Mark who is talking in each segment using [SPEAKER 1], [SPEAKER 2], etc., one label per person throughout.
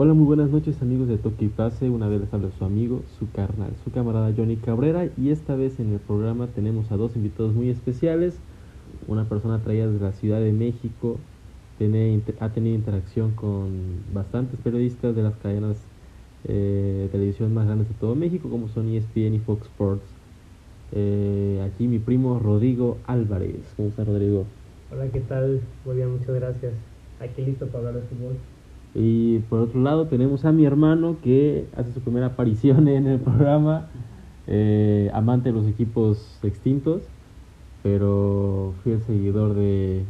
[SPEAKER 1] Hola, muy buenas noches amigos de Toque y Pase. Una vez les habla su amigo, su carnal, su camarada Johnny Cabrera. Y esta vez en el programa tenemos a dos invitados muy especiales. Una persona traída de la Ciudad de México. Tiene, ha tenido interacción con bastantes periodistas de las cadenas eh, de televisión más grandes de todo México, como son ESPN y Fox Sports. Eh, aquí mi primo Rodrigo Álvarez. ¿Cómo está Rodrigo?
[SPEAKER 2] Hola, ¿qué tal? Muy bien, muchas gracias. Aquí listo para hablar de fútbol.
[SPEAKER 1] Y por otro lado tenemos a mi hermano que hace su primera aparición en el programa, eh, amante de los equipos extintos, pero fiel seguidor de,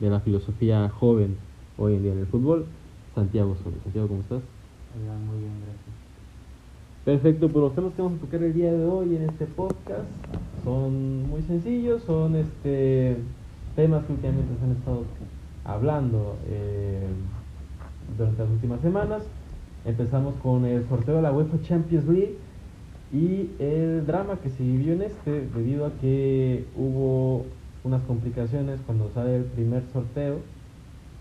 [SPEAKER 1] de, la filosofía joven hoy en día en el fútbol, Santiago Soles. Santiago, ¿cómo estás?
[SPEAKER 3] Hola, muy bien, gracias.
[SPEAKER 1] Perfecto, pues los temas que vamos a tocar el día de hoy en este podcast son muy sencillos, son este temas que últimamente se han estado hablando. Eh, durante las últimas semanas. Empezamos con el sorteo de la UEFA Champions League y el drama que se vivió en este debido a que hubo unas complicaciones cuando sale el primer sorteo.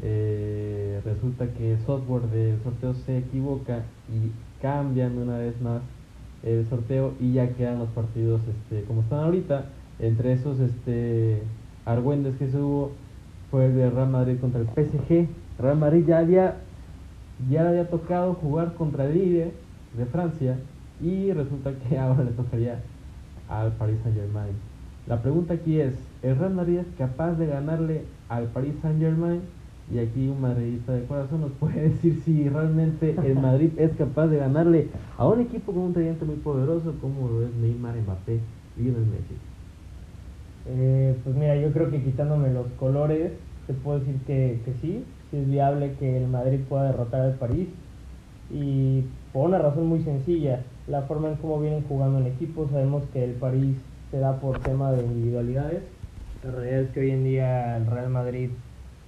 [SPEAKER 1] Eh, resulta que el software del sorteo se equivoca y cambian una vez más el sorteo y ya quedan los partidos este, como están ahorita. Entre esos este, argüendes que se hubo fue el de Real Madrid contra el PSG. Real Madrid ya había ya le había tocado jugar contra el líder de Francia y resulta que ahora le tocaría al Paris Saint Germain. La pregunta aquí es, ¿el Real Madrid es capaz de ganarle al Paris Saint Germain? Y aquí un madridista de corazón nos puede decir si realmente el Madrid es capaz de ganarle a un equipo con un tridente muy poderoso como lo es Neymar, Mbappé y Messi.
[SPEAKER 2] Eh, pues mira, yo creo que quitándome los colores, te puedo decir que, que sí, si es viable que el Madrid pueda derrotar al París. Y por una razón muy sencilla, la forma en cómo vienen jugando en equipo, sabemos que el París se da por tema de individualidades. La realidad es que hoy en día el Real Madrid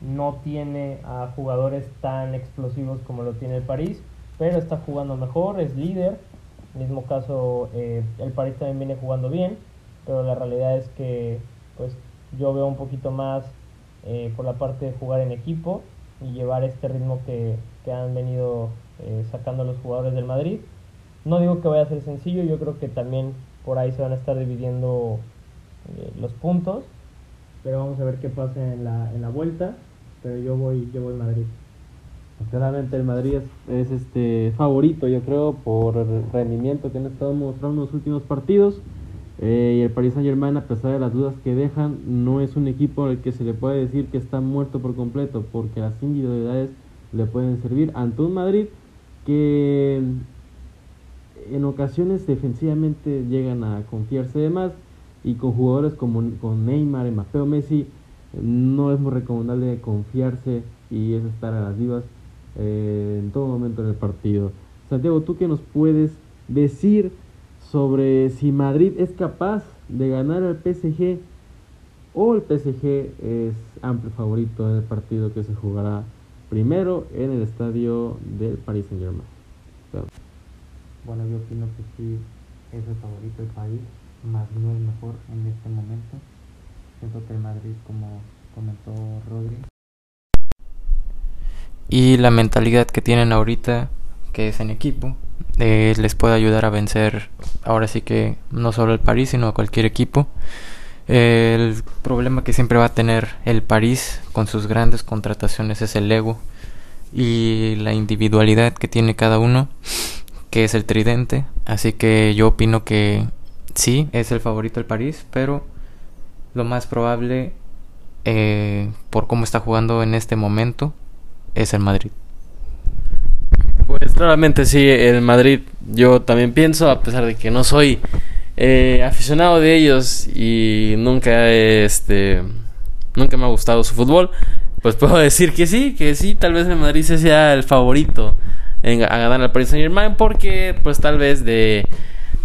[SPEAKER 2] no tiene a jugadores tan explosivos como lo tiene el París, pero está jugando mejor, es líder. En mismo caso, eh, el París también viene jugando bien, pero la realidad es que pues yo veo un poquito más eh, por la parte de jugar en equipo y llevar este ritmo que, que han venido eh, sacando los jugadores del Madrid. No digo que vaya a ser sencillo, yo creo que también por ahí se van a estar dividiendo eh, los puntos, pero vamos a ver qué pasa en la, en la vuelta, pero yo voy, yo voy Madrid.
[SPEAKER 1] Claramente el Madrid es, es, este favorito, yo creo, por el rendimiento que han estado mostrando en los últimos partidos. Eh, y el Paris Saint Germain, a pesar de las dudas que dejan, no es un equipo al que se le puede decir que está muerto por completo, porque las individualidades le pueden servir ante un Madrid que en ocasiones defensivamente llegan a confiarse de más y con jugadores como con Neymar, Mbappé o Messi no es muy recomendable confiarse y es estar a las vivas eh, en todo momento en el partido. Santiago, ¿tú qué nos puedes decir sobre si Madrid es capaz de ganar al PSG o el PSG es amplio favorito en el partido que se jugará primero en el estadio del Paris Saint Germain.
[SPEAKER 3] Bueno, yo opino que sí es el favorito del país, más no el mejor en este momento. Siento que el Madrid, como comentó Rodri. Y la mentalidad que tienen ahorita, que es en equipo, eh, les puede ayudar a vencer ahora sí que no solo el París sino a cualquier equipo. El problema que siempre va a tener el París con sus grandes contrataciones es el ego y la individualidad que tiene cada uno que es el tridente. Así que yo opino que sí es el favorito el París pero lo más probable eh, por cómo está jugando en este momento es el Madrid
[SPEAKER 1] pues claramente sí, el Madrid yo también pienso, a pesar de que no soy eh, aficionado de ellos y nunca este nunca me ha gustado su fútbol, pues puedo decir que sí, que sí, tal vez el Madrid sea el favorito en, a ganar al Paris Saint Germain porque pues tal vez de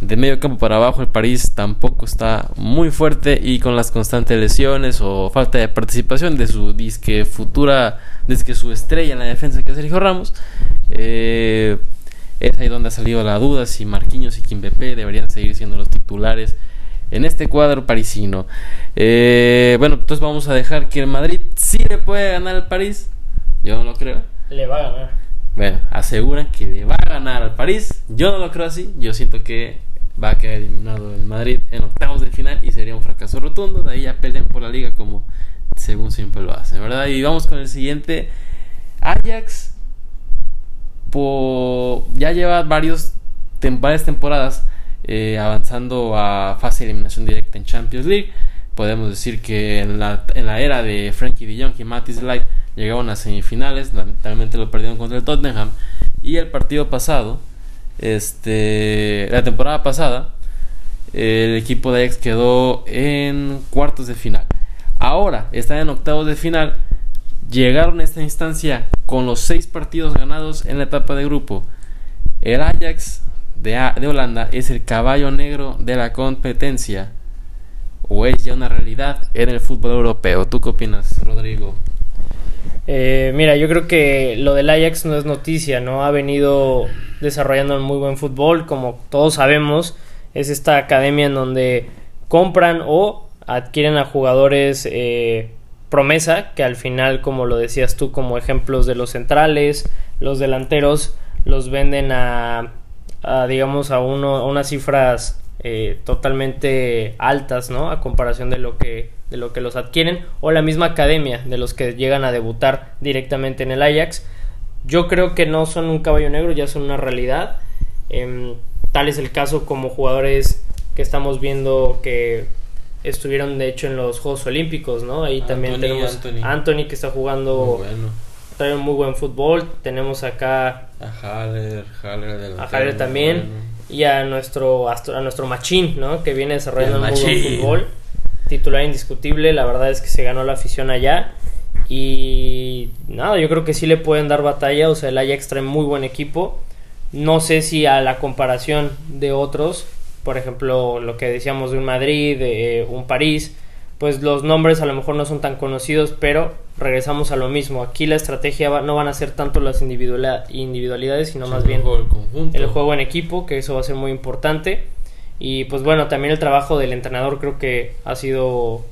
[SPEAKER 1] de medio campo para abajo el París tampoco está muy fuerte y con las constantes lesiones o falta de participación de su disque futura, disque su estrella en la defensa que es Sergio Ramos, eh, es ahí donde ha salido la duda si Marquinhos y Kimpembe deberían seguir siendo los titulares en este cuadro parisino. Eh, bueno, entonces vamos a dejar que el Madrid sí le puede ganar al París. Yo no lo creo.
[SPEAKER 2] Le va a ganar.
[SPEAKER 1] bueno, aseguran que le va a ganar al París. Yo no lo creo así. Yo siento que va a quedar eliminado el Madrid en octavos de final y sería un fracaso rotundo. De ahí ya pelean por la liga como según siempre lo hacen, ¿verdad? Y vamos con el siguiente. Ajax ya lleva varios varias temporadas eh, avanzando a fase de eliminación directa en Champions League. Podemos decir que en la, en la era de Frankie de Jong y Mattis Light llegaron a semifinales, lamentablemente lo perdieron contra el Tottenham. Y el partido pasado, este, la temporada pasada, el equipo de Ajax quedó en cuartos de final. Ahora están en octavos de final. Llegaron a esta instancia con los seis partidos ganados en la etapa de grupo. El Ajax de, de Holanda es el caballo negro de la competencia. O es ya una realidad en el fútbol europeo. ¿Tú qué opinas, Rodrigo?
[SPEAKER 2] Eh, mira, yo creo que lo del Ajax no es noticia, ¿no? Ha venido desarrollando un muy buen fútbol, como todos sabemos, es esta academia en donde compran o adquieren a jugadores eh, promesa, que al final, como lo decías tú, como ejemplos de los centrales, los delanteros, los venden a, digamos, a, uno, a unas cifras eh, totalmente altas, ¿no? A comparación de lo que de lo que los adquieren o la misma academia de los que llegan a debutar directamente en el Ajax. Yo creo que no son un caballo negro, ya son una realidad. Em, tal es el caso como jugadores que estamos viendo que estuvieron de hecho en los Juegos Olímpicos, ¿no? Ahí también tenemos Anthony que está jugando trae un muy buen fútbol. Tenemos acá
[SPEAKER 1] a Haller, Haller,
[SPEAKER 2] a Haller también y a nuestro a nuestro Machín, ¿no? Que viene desarrollando un muy buen fútbol titular indiscutible, la verdad es que se ganó la afición allá. Y nada, yo creo que sí le pueden dar batalla, o sea, el Ajax trae muy buen equipo, no sé si a la comparación de otros, por ejemplo, lo que decíamos de un Madrid, de un París, pues los nombres a lo mejor no son tan conocidos, pero regresamos a lo mismo. Aquí la estrategia no van a ser tanto las individualidades, sino más bien el juego en equipo, que eso va a ser muy importante. Y pues bueno, también el trabajo del entrenador creo que ha sido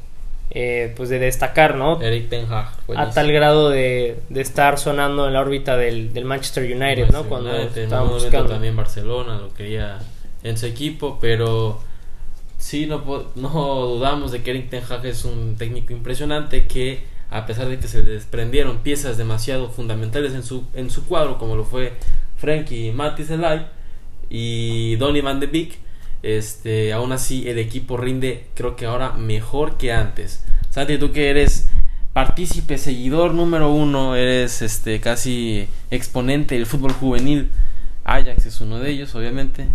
[SPEAKER 2] eh, pues de destacar, ¿no?
[SPEAKER 1] Eric Ten Hag.
[SPEAKER 2] A tal grado de, estar sonando en la órbita del, Manchester United, ¿no?
[SPEAKER 1] Cuando estaba buscando. También Barcelona lo quería en su equipo, pero sí, no, no dudamos de que Eric Ten Hag es un técnico impresionante que a pesar de que se desprendieron piezas demasiado fundamentales en su, en su cuadro, como lo fue Frankie Mattis Elay y Donny Van de Beek, este, aún así el equipo rinde creo que ahora mejor que antes. Santi, tú que eres partícipe, seguidor número uno, eres este casi exponente del fútbol juvenil. Ajax es uno de ellos, obviamente.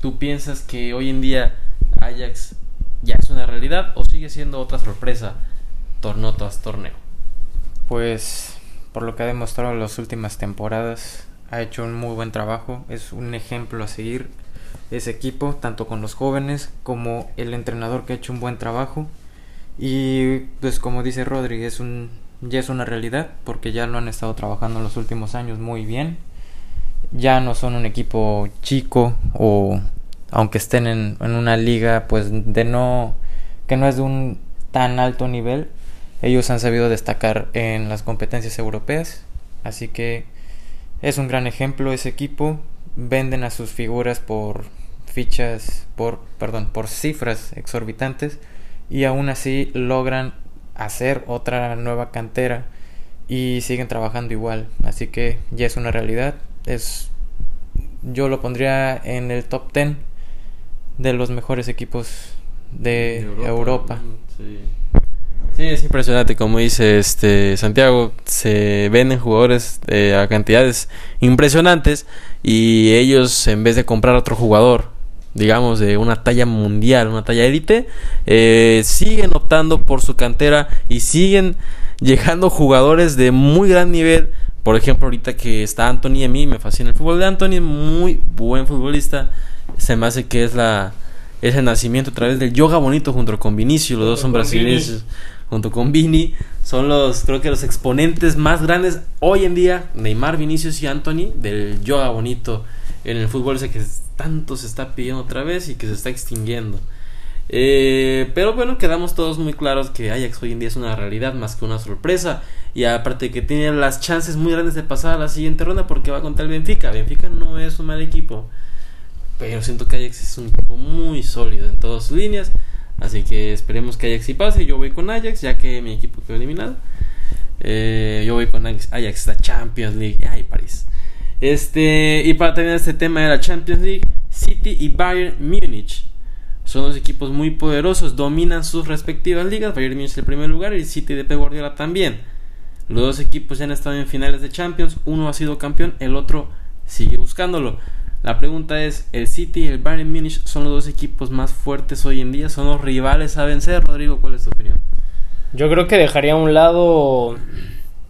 [SPEAKER 1] ¿Tú piensas que hoy en día Ajax ya es una realidad o sigue siendo otra sorpresa torneo tras torneo?
[SPEAKER 3] Pues por lo que ha demostrado en las últimas temporadas, ha hecho un muy buen trabajo, es un ejemplo a seguir ese equipo, tanto con los jóvenes como el entrenador que ha hecho un buen trabajo. Y pues como dice Rodríguez, un, ya es una realidad porque ya lo han estado trabajando en los últimos años muy bien. Ya no son un equipo chico o aunque estén en, en una liga pues de no que no es de un tan alto nivel, ellos han sabido destacar en las competencias europeas, así que es un gran ejemplo ese equipo venden a sus figuras por fichas, por, perdón, por cifras exorbitantes y aún así logran hacer otra nueva cantera y siguen trabajando igual. Así que ya es una realidad. Es, yo lo pondría en el top 10 de los mejores equipos de, Europa.
[SPEAKER 1] Sí. es impresionante, como dice este Santiago, se venden jugadores a cantidades impresionantes y ellos en vez de comprar otro jugador, digamos de una talla mundial, una talla élite, eh, siguen optando por su cantera y siguen llegando jugadores de muy gran nivel. Por ejemplo, ahorita que está Anthony, a mí me fascina el fútbol de Anthony, muy buen futbolista. Se me hace que es la ese nacimiento a través del yoga bonito junto con Vinicius, los dos son brasileños junto con Vini, son los, creo que los exponentes más grandes hoy en día, Neymar, Vinicius y Anthony, del yoga bonito en el fútbol ese que tanto se está pidiendo otra vez y que se está extinguiendo. Eh, pero bueno, quedamos todos muy claros que Ajax hoy en día es una realidad más que una sorpresa. Y aparte que tiene las chances muy grandes de pasar a la siguiente ronda porque va contra el Benfica. Benfica no es un mal equipo. Pero siento que Ajax es un equipo muy sólido en todas sus líneas. Así que esperemos que Ajax sí pase. Yo voy con Ajax, ya que mi equipo quedó eliminado. Eh, yo voy con Ajax, Ajax, la Champions League. Ay, París. Este, y para terminar este tema de la Champions League, City y Bayern Múnich. Son dos equipos muy poderosos, dominan sus respectivas ligas. Bayern Múnich el primer lugar y City de Pep Guardiola también. Los dos equipos ya han estado en finales de Champions. Uno ha sido campeón, el otro sigue buscándolo. La pregunta es, ¿el City y el Bayern Munich son los dos equipos más fuertes hoy en día? ¿Son los rivales a vencer? Rodrigo, ¿cuál es tu opinión?
[SPEAKER 2] Yo creo que dejaría a un lado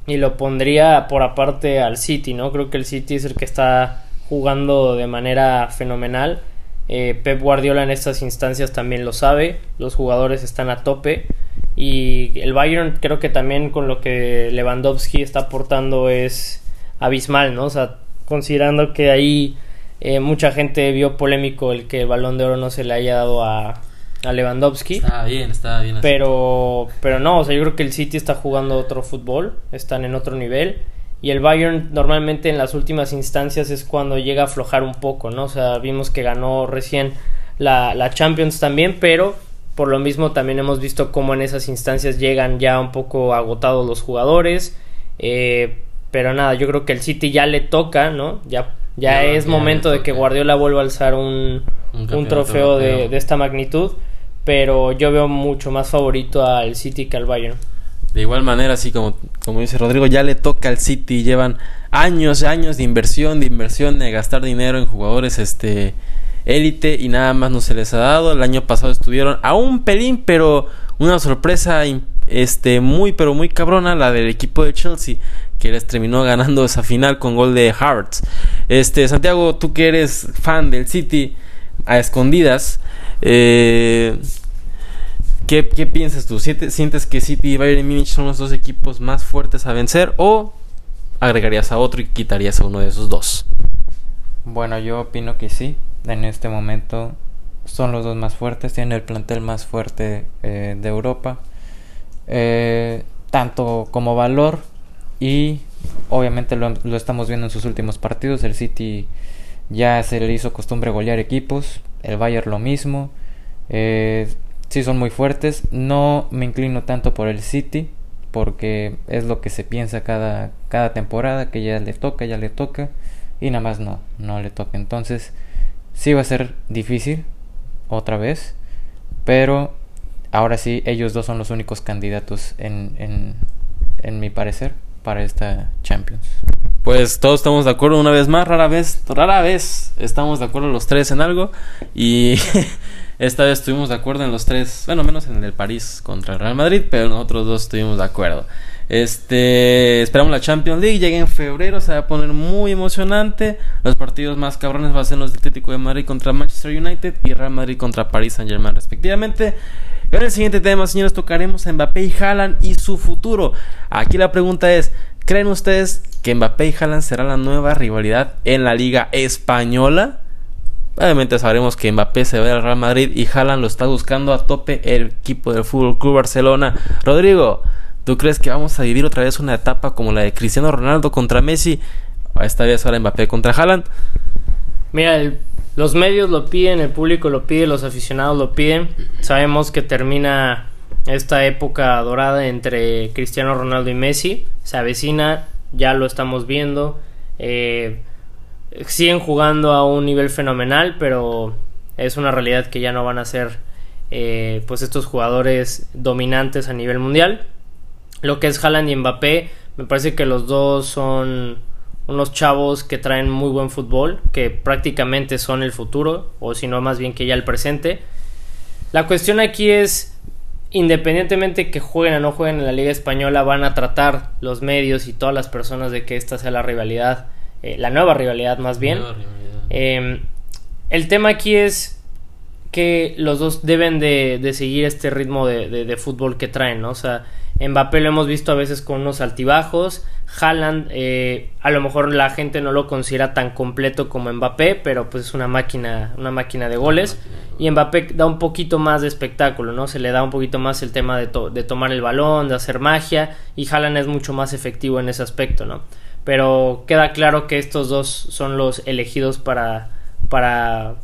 [SPEAKER 2] y lo pondría por aparte al City, ¿no? Creo que el City es el que está jugando de manera fenomenal. Eh, Pep Guardiola en estas instancias también lo sabe, los jugadores están a tope y el Bayern creo que también con lo que Lewandowski está aportando es abismal, ¿no? O sea, considerando que ahí eh, mucha gente vio polémico el que el balón de oro no se le haya dado a, a Lewandowski.
[SPEAKER 1] Está bien, está bien.
[SPEAKER 2] Pero, pero no, o sea, yo creo que el City está jugando otro fútbol, están en otro nivel. Y el Bayern normalmente en las últimas instancias es cuando llega a aflojar un poco, ¿no? O sea, vimos que ganó recién la, la Champions también, pero por lo mismo también hemos visto cómo en esas instancias llegan ya un poco agotados los jugadores. Eh, pero nada, yo creo que el City ya le toca, ¿no? Ya ya, es momento de que Guardiola vuelva a alzar un, un, trofeo de, de, esta magnitud, pero yo veo mucho más favorito al City que al Bayern.
[SPEAKER 1] De igual manera, así como, como dice Rodrigo, ya le toca al City, llevan años y años de inversión, de inversión, de gastar dinero en jugadores este élite y nada más no se les ha dado. El año pasado estuvieron a un pelín, pero una sorpresa este muy pero muy cabrona la del equipo de Chelsea que les terminó ganando esa final con gol de Hearts. Este, Santiago, tú que eres fan del City a escondidas, eh, ¿qué, piensas tú? ¿Sientes que City y Bayern Munich son los dos equipos más fuertes a vencer o agregarías a otro y quitarías a uno de esos dos?
[SPEAKER 3] Bueno, yo opino que sí. En este momento son los dos más fuertes, tienen el plantel más fuerte eh, de Europa. Eh, tanto como valor y obviamente lo, estamos viendo en sus últimos partidos. El City ya se le hizo costumbre golear equipos. El Bayern lo mismo. Eh, sí son muy fuertes. No me inclino tanto por el City. Porque es lo que se piensa cada, cada temporada. Que ya le toca, ya le toca. Y nada más no, no le toca. Entonces sí va a ser difícil. Otra vez. Pero ahora sí, ellos dos son los únicos candidatos en, en, en mi parecer para esta Champions.
[SPEAKER 1] Pues todos estamos de acuerdo una vez más, rara vez, rara vez estamos de acuerdo los tres en algo y esta vez estuvimos de acuerdo en los tres, bueno, menos en el París contra el Real Madrid, pero nosotros dos estuvimos de acuerdo. Este, esperamos la Champions League, llega en febrero, se va a poner muy emocionante. Los partidos más cabrones van a ser los del Atlético de Madrid contra Manchester United y Real Madrid contra París Saint-Germain respectivamente. En el siguiente tema, señores, tocaremos a Mbappé y Haaland y su futuro. Aquí la pregunta es, ¿creen ustedes que Mbappé y Haaland será la nueva rivalidad en la Liga Española? Obviamente sabremos que Mbappé se ve al Real Madrid y Haaland lo está buscando a tope el equipo del Fútbol Club Barcelona. Rodrigo, ¿tú crees que vamos a vivir otra vez una etapa como la de Cristiano Ronaldo contra Messi? Esta vez ahora Mbappé contra Haaland.
[SPEAKER 2] Mira, los medios lo piden, el público lo pide, los aficionados lo piden. Sabemos que termina esta época dorada entre Cristiano Ronaldo y Messi. Se avecina, ya lo estamos viendo. Eh, siguen jugando a un nivel fenomenal, pero es una realidad que ya no van a ser eh, pues estos jugadores dominantes a nivel mundial. Lo que es Haaland y Mbappé, me parece que los dos son unos chavos que traen muy buen fútbol, que prácticamente son el futuro, o si no, más bien que ya el presente. La cuestión aquí es, independientemente que jueguen o no jueguen en la Liga Española, van a tratar los medios y todas las personas de que esta sea la rivalidad, eh, la nueva rivalidad más bien. Em, el tema aquí es que los dos deben de, de seguir este ritmo de, de, de, fútbol que traen, ¿no? O sea, Mbappé lo hemos visto a veces con unos altibajos, Haaland, eh, a lo mejor la gente no lo considera tan completo como Mbappé, pero pues es una máquina, una máquina de goles. Y Mbappé da un poquito más de espectáculo, ¿no? Se le da un poquito más el tema de, to de tomar el balón, de hacer magia, y Haaland es mucho más efectivo en ese aspecto, ¿no? Pero queda claro que estos dos son los elegidos para, para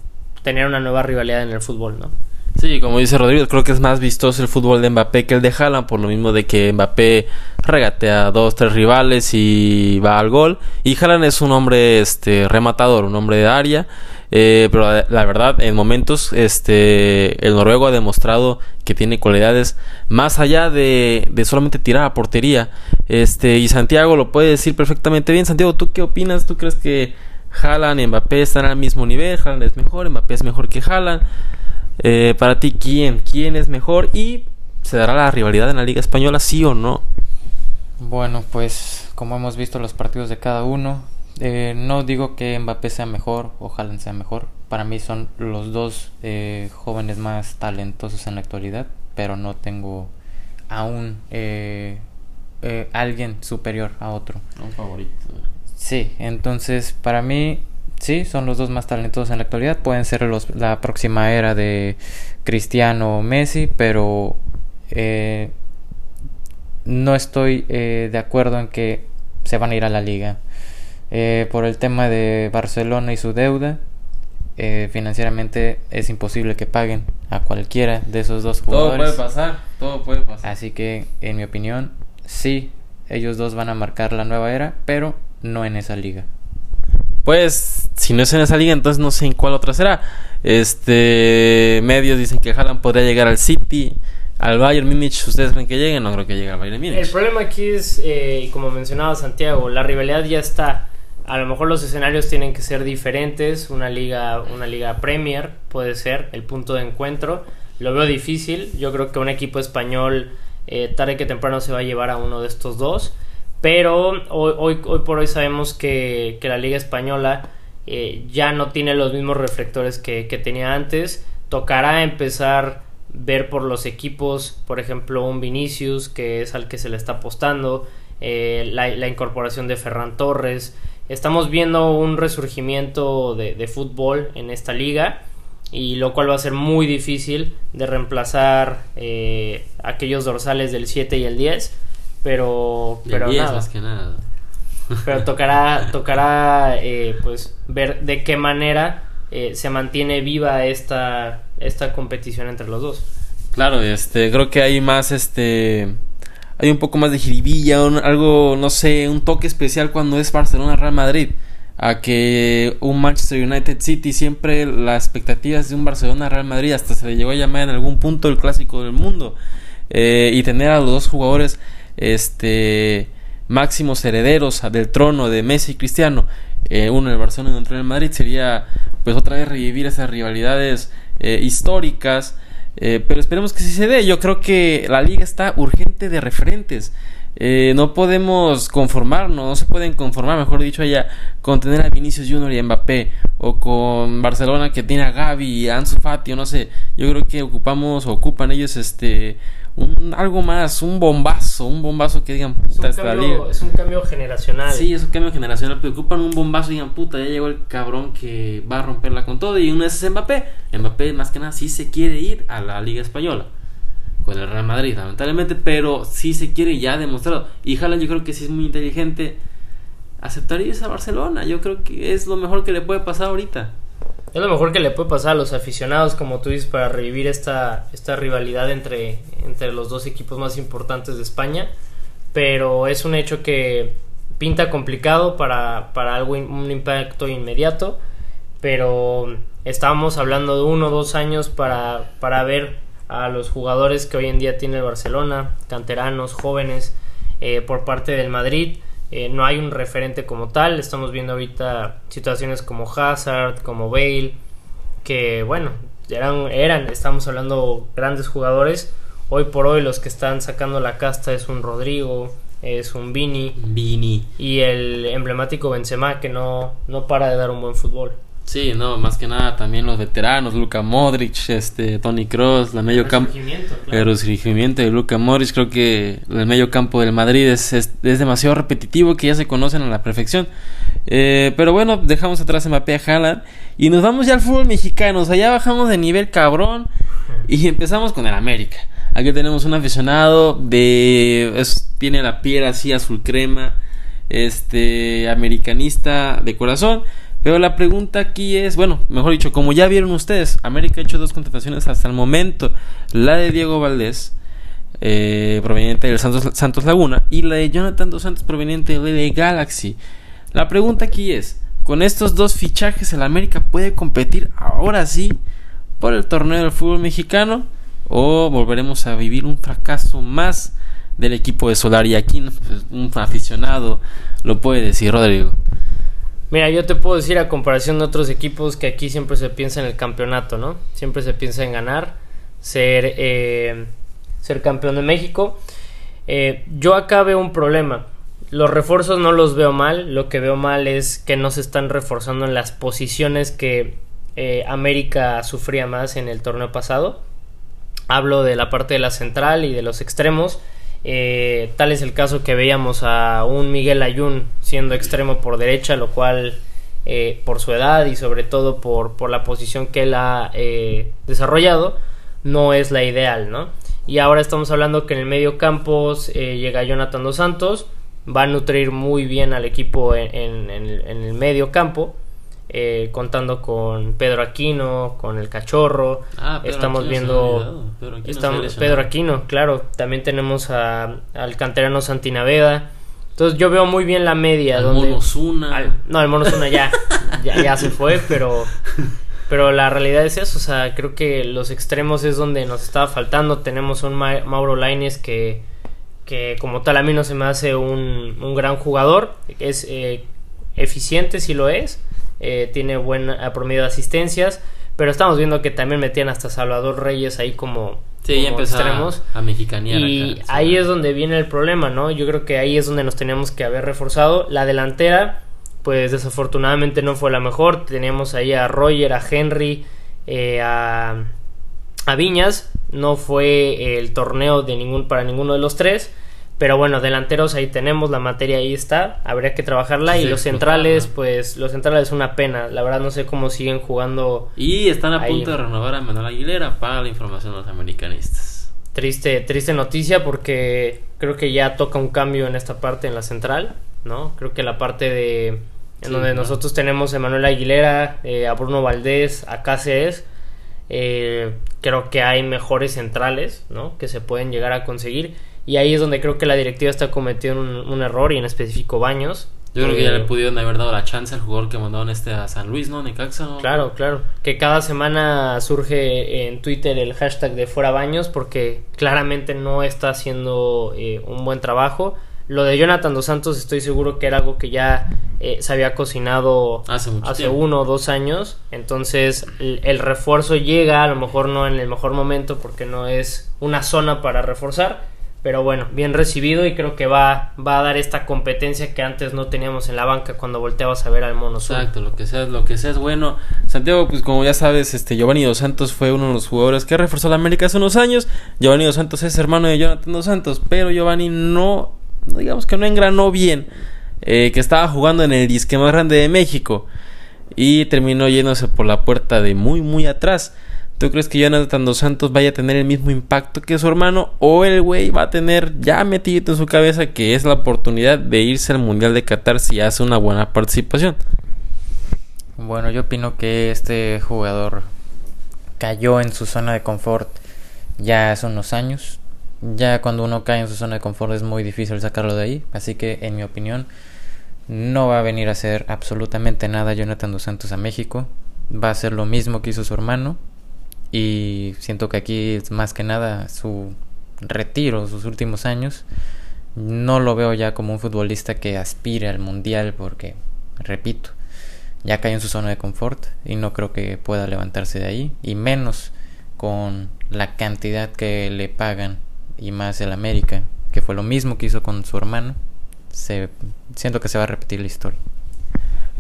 [SPEAKER 2] tener una nueva rivalidad en el fútbol, ¿no?
[SPEAKER 1] Sí, como dice Rodrigo, creo que es más vistoso el fútbol de Mbappé que el de Haaland, por lo mismo de que Mbappé regatea a dos, tres rivales y va al gol. Y Haaland es un hombre este, rematador, un hombre de área. Eh, pero la, verdad, en momentos, este, el noruego ha demostrado que tiene cualidades más allá de, de, solamente tirar a portería. Este, y Santiago lo puede decir perfectamente bien. Santiago, ¿tú qué opinas? ¿Tú crees que Haaland y Mbappé están al mismo nivel? Haaland es mejor, Mbappé es mejor que Haaland. Eh, para ti, ¿quién? ¿Quién es mejor? ¿Y se dará la rivalidad en la Liga Española, sí o no?
[SPEAKER 3] Bueno, pues como hemos visto los partidos de cada uno, eh, no digo que Mbappé sea mejor o Haaland sea mejor. Para mí son los dos eh, jóvenes más talentosos en la actualidad, pero no tengo aún eh, eh, alguien superior a otro.
[SPEAKER 1] Un favorito.
[SPEAKER 3] Sí, entonces para mí sí, son los dos más talentosos en la actualidad. Pueden ser los, la próxima era de Cristiano o Messi, pero eh, no estoy eh, de acuerdo en que se van a ir a la liga. Eh, por el tema de Barcelona y su deuda, eh, financieramente es imposible que paguen a cualquiera de esos dos jugadores.
[SPEAKER 1] Todo puede pasar, todo puede pasar.
[SPEAKER 3] Así que, en mi opinión, sí, ellos dos van a marcar la nueva era, pero no en esa liga.
[SPEAKER 1] Pues, si no es en esa liga, entonces no sé en cuál otra será. Este, medios dicen que Haaland podría llegar al City, al Bayern Múnich. ¿Ustedes creen que llegue? No creo que llegue al Bayern Múnich.
[SPEAKER 2] El problema aquí es, eh, como mencionaba Santiago, la rivalidad ya está. A lo mejor los escenarios tienen que ser diferentes. Una liga, una liga Premier puede ser el punto de encuentro. Lo veo difícil. Yo creo que un equipo español eh, tarde que temprano se va a llevar a uno de estos dos. Pero hoy, hoy, hoy por hoy sabemos que, que la Liga Española eh, ya no tiene los mismos reflectores que, tenía antes. Tocará empezar ver por los equipos, por ejemplo, un Vinicius, que es al que se le está apostando, eh, la, la, incorporación de Ferran Torres. Estamos viendo un resurgimiento de, de fútbol en esta liga y lo cual va a ser muy difícil de reemplazar eh, aquellos dorsales del 7 y el 10 pero pero
[SPEAKER 1] El 10
[SPEAKER 2] nada
[SPEAKER 1] más que nada.
[SPEAKER 2] pero tocará tocará eh, pues ver de qué manera eh, se mantiene viva esta esta competición entre los dos
[SPEAKER 1] Claro, este, creo que hay más, este, hay un poco más de jiribilla, un- algo, no sé, un toque especial cuando es Barcelona Real Madrid. A que un Manchester United City siempre las expectativas de un Barcelona Real Madrid hasta se le llegó a llamar en algún punto el clásico del mundo. Eh, y tener a los dos jugadores, este, máximos herederos del trono de Messi y Cristiano, eh, uno en el Barcelona y otro en el Madrid, sería pues otra vez revivir esas rivalidades eh, históricas. Eh, pero esperemos que sí se dé. Yo creo que la liga está urgente de referentes. Eh, no podemos conformarnos, no se pueden conformar, mejor dicho, allá con tener a Vinicius Junior y a Mbappé o con Barcelona que tiene a Gavi y a Ansu Fati, o no sé. Yo creo que ocupamos ocupan ellos este un algo más, un bombazo, un bombazo que digan
[SPEAKER 2] es
[SPEAKER 1] puta
[SPEAKER 2] un,
[SPEAKER 1] esta liga.
[SPEAKER 2] cambio, es un cambio generacional
[SPEAKER 1] Sí, es un cambio generacional, pero ocupan un bombazo y digan, puta, ya llegó el cabrón que va a romperla con todo. Y uno es Mbappé. Mbappé, más que nada, sí se quiere ir a la Liga Española. Con el Real Madrid, lamentablemente, pero sí se quiere ya ha demostrado. Y Haaland yo creo que sí es muy inteligente. Aceptar irse a Barcelona, yo creo que es lo mejor que le puede pasar ahorita.
[SPEAKER 2] Es lo mejor que le puede pasar a los aficionados, como tú dices, para revivir esta, esta rivalidad entre, entre los dos equipos más importantes de España. Pero es un hecho que pinta complicado para, para algo, un impacto inmediato. Pero estábamos hablando de uno o dos años para, para ver a los jugadores que hoy en día tiene el Barcelona, canteranos, jóvenes, eh, por parte del Madrid. Eh, no hay un referente como tal. Estamos viendo ahorita situaciones como Hazard, como Bale, que bueno, eran, eran, estamos hablando grandes jugadores. Hoy por hoy los que están sacando la casta es un Rodrigo, es un Vini
[SPEAKER 1] Vini.
[SPEAKER 2] y el emblemático Benzema que no, no para de dar un buen fútbol.
[SPEAKER 1] Sí, no, más que nada también los veteranos, Luka Modric, este, Tony Cross, la medio campo. El resurgimiento de Luka Modric, creo que el medio campo del Madrid es, es, demasiado repetitivo que ya se conocen a la perfección. Eh, pero bueno, dejamos atrás Mbappé a Haaland y nos vamos ya al fútbol mexicano. O sea, ya bajamos de nivel cabrón y empezamos con el América. Aquí tenemos un aficionado de... tiene la piel así azul crema, este, americanista de corazón. Pero la pregunta aquí es, bueno, mejor dicho, como ya vieron ustedes, América ha hecho dos contrataciones hasta el momento. La de Diego Valdés, eh, proveniente del Santos, Santos, Laguna, y la de Jonathan Dos Santos, proveniente de Galaxy. La pregunta aquí es, con estos dos fichajes, ¿el América puede competir ahora sí por el torneo del fútbol mexicano? ¿O volveremos a vivir un fracaso más del equipo de Solar? Y aquí pues, un aficionado lo puede decir, Rodrigo.
[SPEAKER 2] Mira, yo te puedo decir a comparación de otros equipos que aquí siempre se piensa en el campeonato, ¿no? Siempre se piensa en ganar, ser, eh, ser campeón de México. Eh, yo acá veo un problema. Los refuerzos no los veo mal, lo que veo mal es que no se están reforzando en las posiciones que eh, América sufría más en el torneo pasado. Hablo de la parte de la central y de los extremos. Eh, tal es el caso que veíamos a un Miguel Ayun siendo extremo por derecha, lo cual eh, por su edad y sobre todo por, por la posición que él ha eh, desarrollado, no es la ideal, ¿no? Y ahora estamos hablando que en el medio campo llega Jonathan Dos Santos, va a nutrir muy bien al equipo en el medio campo. Eh, contando con Pedro Aquino, con el Cachorro. Ah, estamos viendo Pedro Aquino, estamos, Pedro Aquino, claro. También tenemos a, al canterano Santinaveda. Entonces yo veo muy bien la media.
[SPEAKER 1] Al
[SPEAKER 2] donde,
[SPEAKER 1] Monosuna.
[SPEAKER 2] no, el Monosuna ya, ya, ya se fue, pero pero la realidad es eso, o sea, creo que los extremos es donde nos estaba faltando. Tenemos un Mauro Laines que, que como tal a mí no se me hace un, un gran jugador, es eh, eficiente si lo es, eh, tiene buen eh, promedio de asistencias, pero estamos viendo que también metían hasta Salvador Reyes ahí como,
[SPEAKER 1] sí, extremos. A,
[SPEAKER 2] Y ahí es donde viene el problema, ¿no? Yo creo que ahí es donde nos teníamos que haber reforzado. La delantera, pues desafortunadamente no fue la mejor. Teníamos ahí a Roger, a Henry, eh, a, a Viñas. No fue el torneo de ningún, para ninguno de los tres. Pero bueno, delanteros ahí tenemos, la materia ahí está, habría que trabajarla. y los centrales, pues los centrales es una pena. La verdad no sé cómo siguen jugando.
[SPEAKER 1] Y están a punto de renovar a Manuel Aguilera para la información de los americanistas.
[SPEAKER 2] Triste, triste noticia porque creo que ya toca un cambio en esta parte en la central, ¿no? Creo que la parte de... En donde nosotros tenemos a Manuel Aguilera, eh, a Bruno Valdés, a Cáceres. Eh, creo que hay mejores centrales, ¿no? Que se pueden llegar a conseguir y ahí es donde creo que la directiva está cometiendo un, error y en específico Baños.
[SPEAKER 1] Yo creo que ya le pudieron haber dado la chance al jugador que mandaron este a San Luis, ¿no? Necaxa.
[SPEAKER 2] Claro, claro. Que cada semana surge en Twitter el hashtag de fuera Baños porque claramente no está haciendo eh, un buen trabajo. Lo de Jonathan Dos Santos estoy seguro que era algo que ya eh, se había cocinado hace, hace uno o dos años. Entonces el, refuerzo llega, a lo mejor no en el mejor momento porque no es una zona para reforzar pero bueno, bien recibido y creo que va, va a dar esta competencia que antes no teníamos en la banca cuando volteabas a ver al Mono
[SPEAKER 1] Exacto, lo que sea, lo que sea es bueno. Santiago, pues como ya sabes, este Giovanni Dos Santos fue uno de los jugadores que reforzó la América hace unos años. Giovanni Dos Santos es hermano de Jonathan Dos Santos, pero Giovanni no, digamos que no engranó bien, eh, que estaba jugando en el disque más grande de México y terminó yéndose por la puerta de muy, muy atrás. ¿Tú crees que Jonathan Dos Santos vaya a tener el mismo impacto que su hermano? ¿O el güey va a tener ya metido en su cabeza que es la oportunidad de irse al Mundial de Qatar si hace una buena participación?
[SPEAKER 3] Bueno, yo opino que este jugador cayó en su zona de confort ya hace unos años. Ya cuando uno cae en su zona de confort es muy difícil sacarlo de ahí. Así que, en mi opinión, no va a venir a hacer absolutamente nada Jonathan Dos Santos a México. Va a hacer lo mismo que hizo su hermano y siento que aquí es más que nada su retiro, sus últimos años. No lo veo ya como un futbolista que aspire al mundial porque, repito, ya cayó en su zona de confort y no creo que pueda levantarse de ahí y menos con la cantidad que le pagan y más el América, que fue lo mismo que hizo con su hermano. Se, siento que se va a repetir la historia.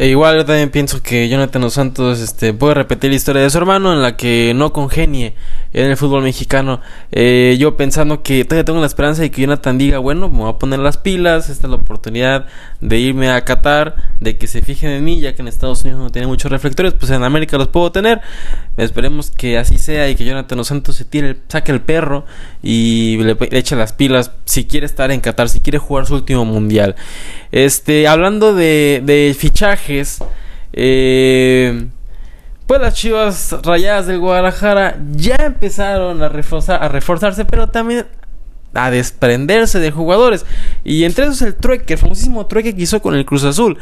[SPEAKER 1] E igual también pienso que Jonathan Dos Santos este, puede repetir la historia de su hermano en la que no congenie en el fútbol mexicano. Eh, yo pensando que todavía tengo la esperanza de que Jonathan diga, bueno, me voy a poner las pilas, esta es la oportunidad de irme a Qatar, de que se fijen en mí, ya que en Estados Unidos no tiene muchos reflectores, pues en América los puedo tener. Esperemos que así sea y que Jonathan Dos Santos se tire, saque el perro y le, eche las pilas si quiere estar en Qatar, si quiere jugar su último mundial. Este, hablando de, de fichajes, eh, pues las chivas rayadas del Guadalajara ya empezaron a, reforzar, a reforzarse, pero también a desprenderse de jugadores. Y entre esos el trueque, el famosísimo trueque que hizo con el Cruz Azul.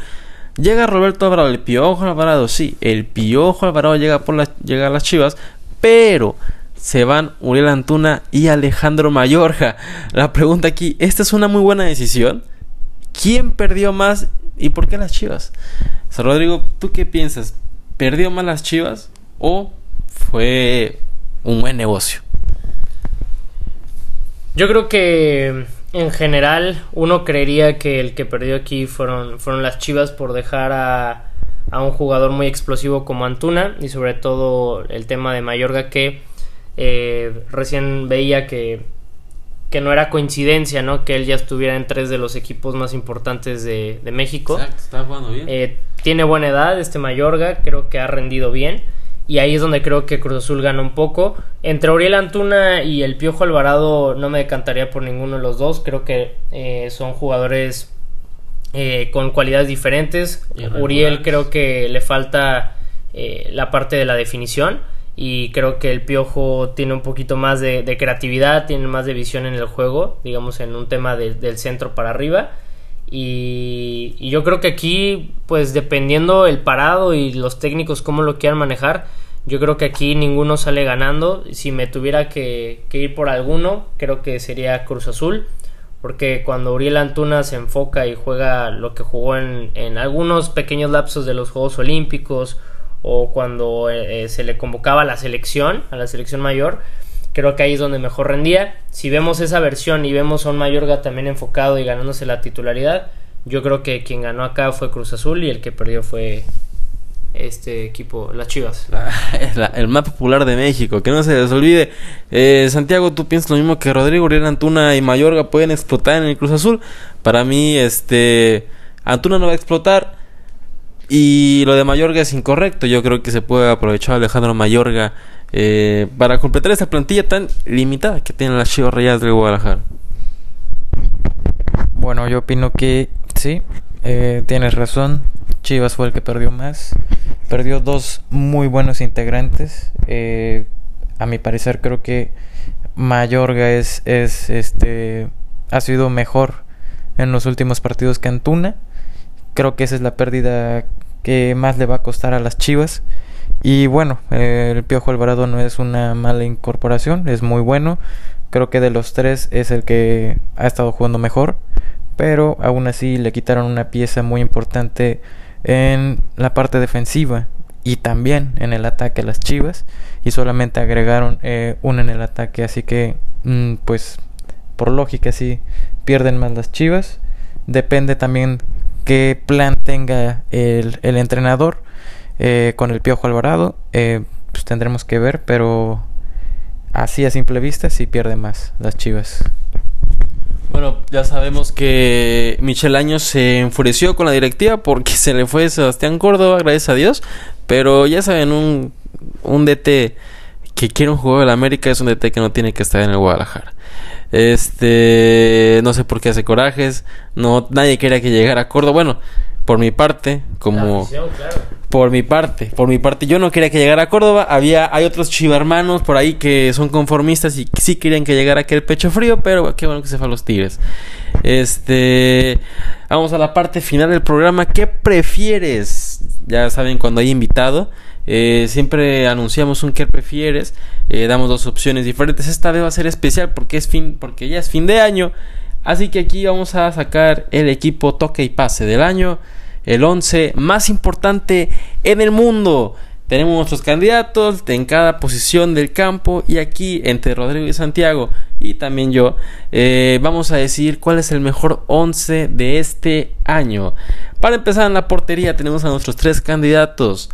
[SPEAKER 1] Llega Roberto Alvarado, el Piojo Alvarado, sí, el Piojo Alvarado llega, por la, llega a las chivas, pero se van Uriel Antuna y Alejandro Mayorga. La pregunta aquí, ¿esta es una muy buena decisión? ¿Quién perdió más y por qué las chivas? O sea, Rodrigo, ¿tú qué piensas? ¿Perdió más las chivas o fue un buen negocio?
[SPEAKER 2] Yo creo que en general uno creería que el que perdió aquí fueron, fueron las chivas por dejar a, a un jugador muy explosivo como Antuna y sobre todo el tema de Mayorga que eh, recién veía que, que no era coincidencia, ¿no? Que él ya estuviera en tres de los equipos más importantes de, de México.
[SPEAKER 1] Exacto, está jugando bien.
[SPEAKER 2] Eh, tiene buena edad este Mayorga, creo que ha rendido bien. Y ahí es donde creo que Cruz Azul gana un poco. Entre Uriel Antuna y el Piojo Alvarado no me decantaría por ninguno de los dos. Creo que eh, son jugadores eh, con cualidades diferentes. Uriel creo que le falta la parte de la definición. Y creo que el Piojo tiene un poquito más de, creatividad, tiene más de visión en el juego, digamos en un tema de- del centro para arriba. Y, yo creo que aquí, pues dependiendo el parado y los técnicos cómo lo quieran manejar, yo creo que aquí ninguno sale ganando. Si me tuviera que, ir por alguno, creo que sería Cruz Azul. Porque cuando Uriel Antuna se enfoca y juega lo que jugó en algunos pequeños lapsos de los Juegos Olímpicos o cuando eh, eh, se le convocaba a la selección, a la selección mayor, creo que ahí es donde mejor rendía. Si vemos esa versión y vemos a un Mayorga también enfocado y ganándose la titularidad, yo creo que quien ganó acá fue Cruz Azul y el que perdió fue este equipo, las Chivas.
[SPEAKER 1] El más popular de México, que no se les olvide. Eh, Santiago, ¿tú piensas lo mismo que Rodrigo Uriel Antuna y Mayorga pueden explotar en el Cruz Azul? Para mí, este Antuna no va a explotar. Y lo de Mayorga es incorrecto. Yo creo que se puede aprovechar Alejandro Mayorga eh, para completar esta plantilla tan limitada que tienen las Chivas Rayadas del Guadalajara.
[SPEAKER 3] Bueno, yo opino que sí, eh, tienes razón. Chivas fue el que perdió más. Perdió dos muy buenos integrantes. Eh, a mi parecer creo que Mayorga es, es este ha sido mejor en los últimos partidos que Antuna. Creo que esa es la pérdida que más le va a costar a las Chivas. Y bueno, eh, el Piojo Alvarado no es una mala incorporación, es muy bueno. Creo que de los tres es el que ha estado jugando mejor. Pero aún así le quitaron una pieza muy importante en la parte defensiva y también en el ataque a las Chivas. Y solamente agregaron eh, una en el ataque. Así que, mm, pues, por lógica, sí pierden más las Chivas. Depende también qué plan tenga el, el entrenador eh, con el Piojo Alvarado. eh, pues tendremos que ver, pero así a simple vista sí pierde más las Chivas.
[SPEAKER 1] Bueno, ya sabemos que Michel Años se enfureció con la directiva porque se le fue Sebastián Córdoba, gracias a Dios. Pero ya saben, un, un DT que quiere un jugador del América es un DT que no tiene que estar en el Guadalajara. Este, no sé por qué hace corajes. No, nadie quería que llegara a Córdoba. Bueno, por mi parte, como
[SPEAKER 2] claro.
[SPEAKER 1] por mi parte, por mi parte, yo no quería que llegara a Córdoba. Había, hay otros chivarmanos por ahí que son conformistas y sí querían que llegara aquel pecho frío, pero qué bueno que se fue a los Tigres. Este, vamos a la parte final del programa. ¿Qué prefieres? Ya saben, cuando hay invitado, eh, siempre anunciamos un qué prefieres. eh, damos dos opciones diferentes. Esta vez va a ser especial porque es fin, porque ya es fin de año. Así que aquí vamos a sacar el equipo toque y pase del año el 11 más importante en el mundo. tenemos nuestros candidatos en cada posición del campo y aquí entre Rodrigo y Santiago y también yo eh, vamos a decir cuál es el mejor 11 de este año. Para empezar en la portería tenemos a nuestros tres candidatos.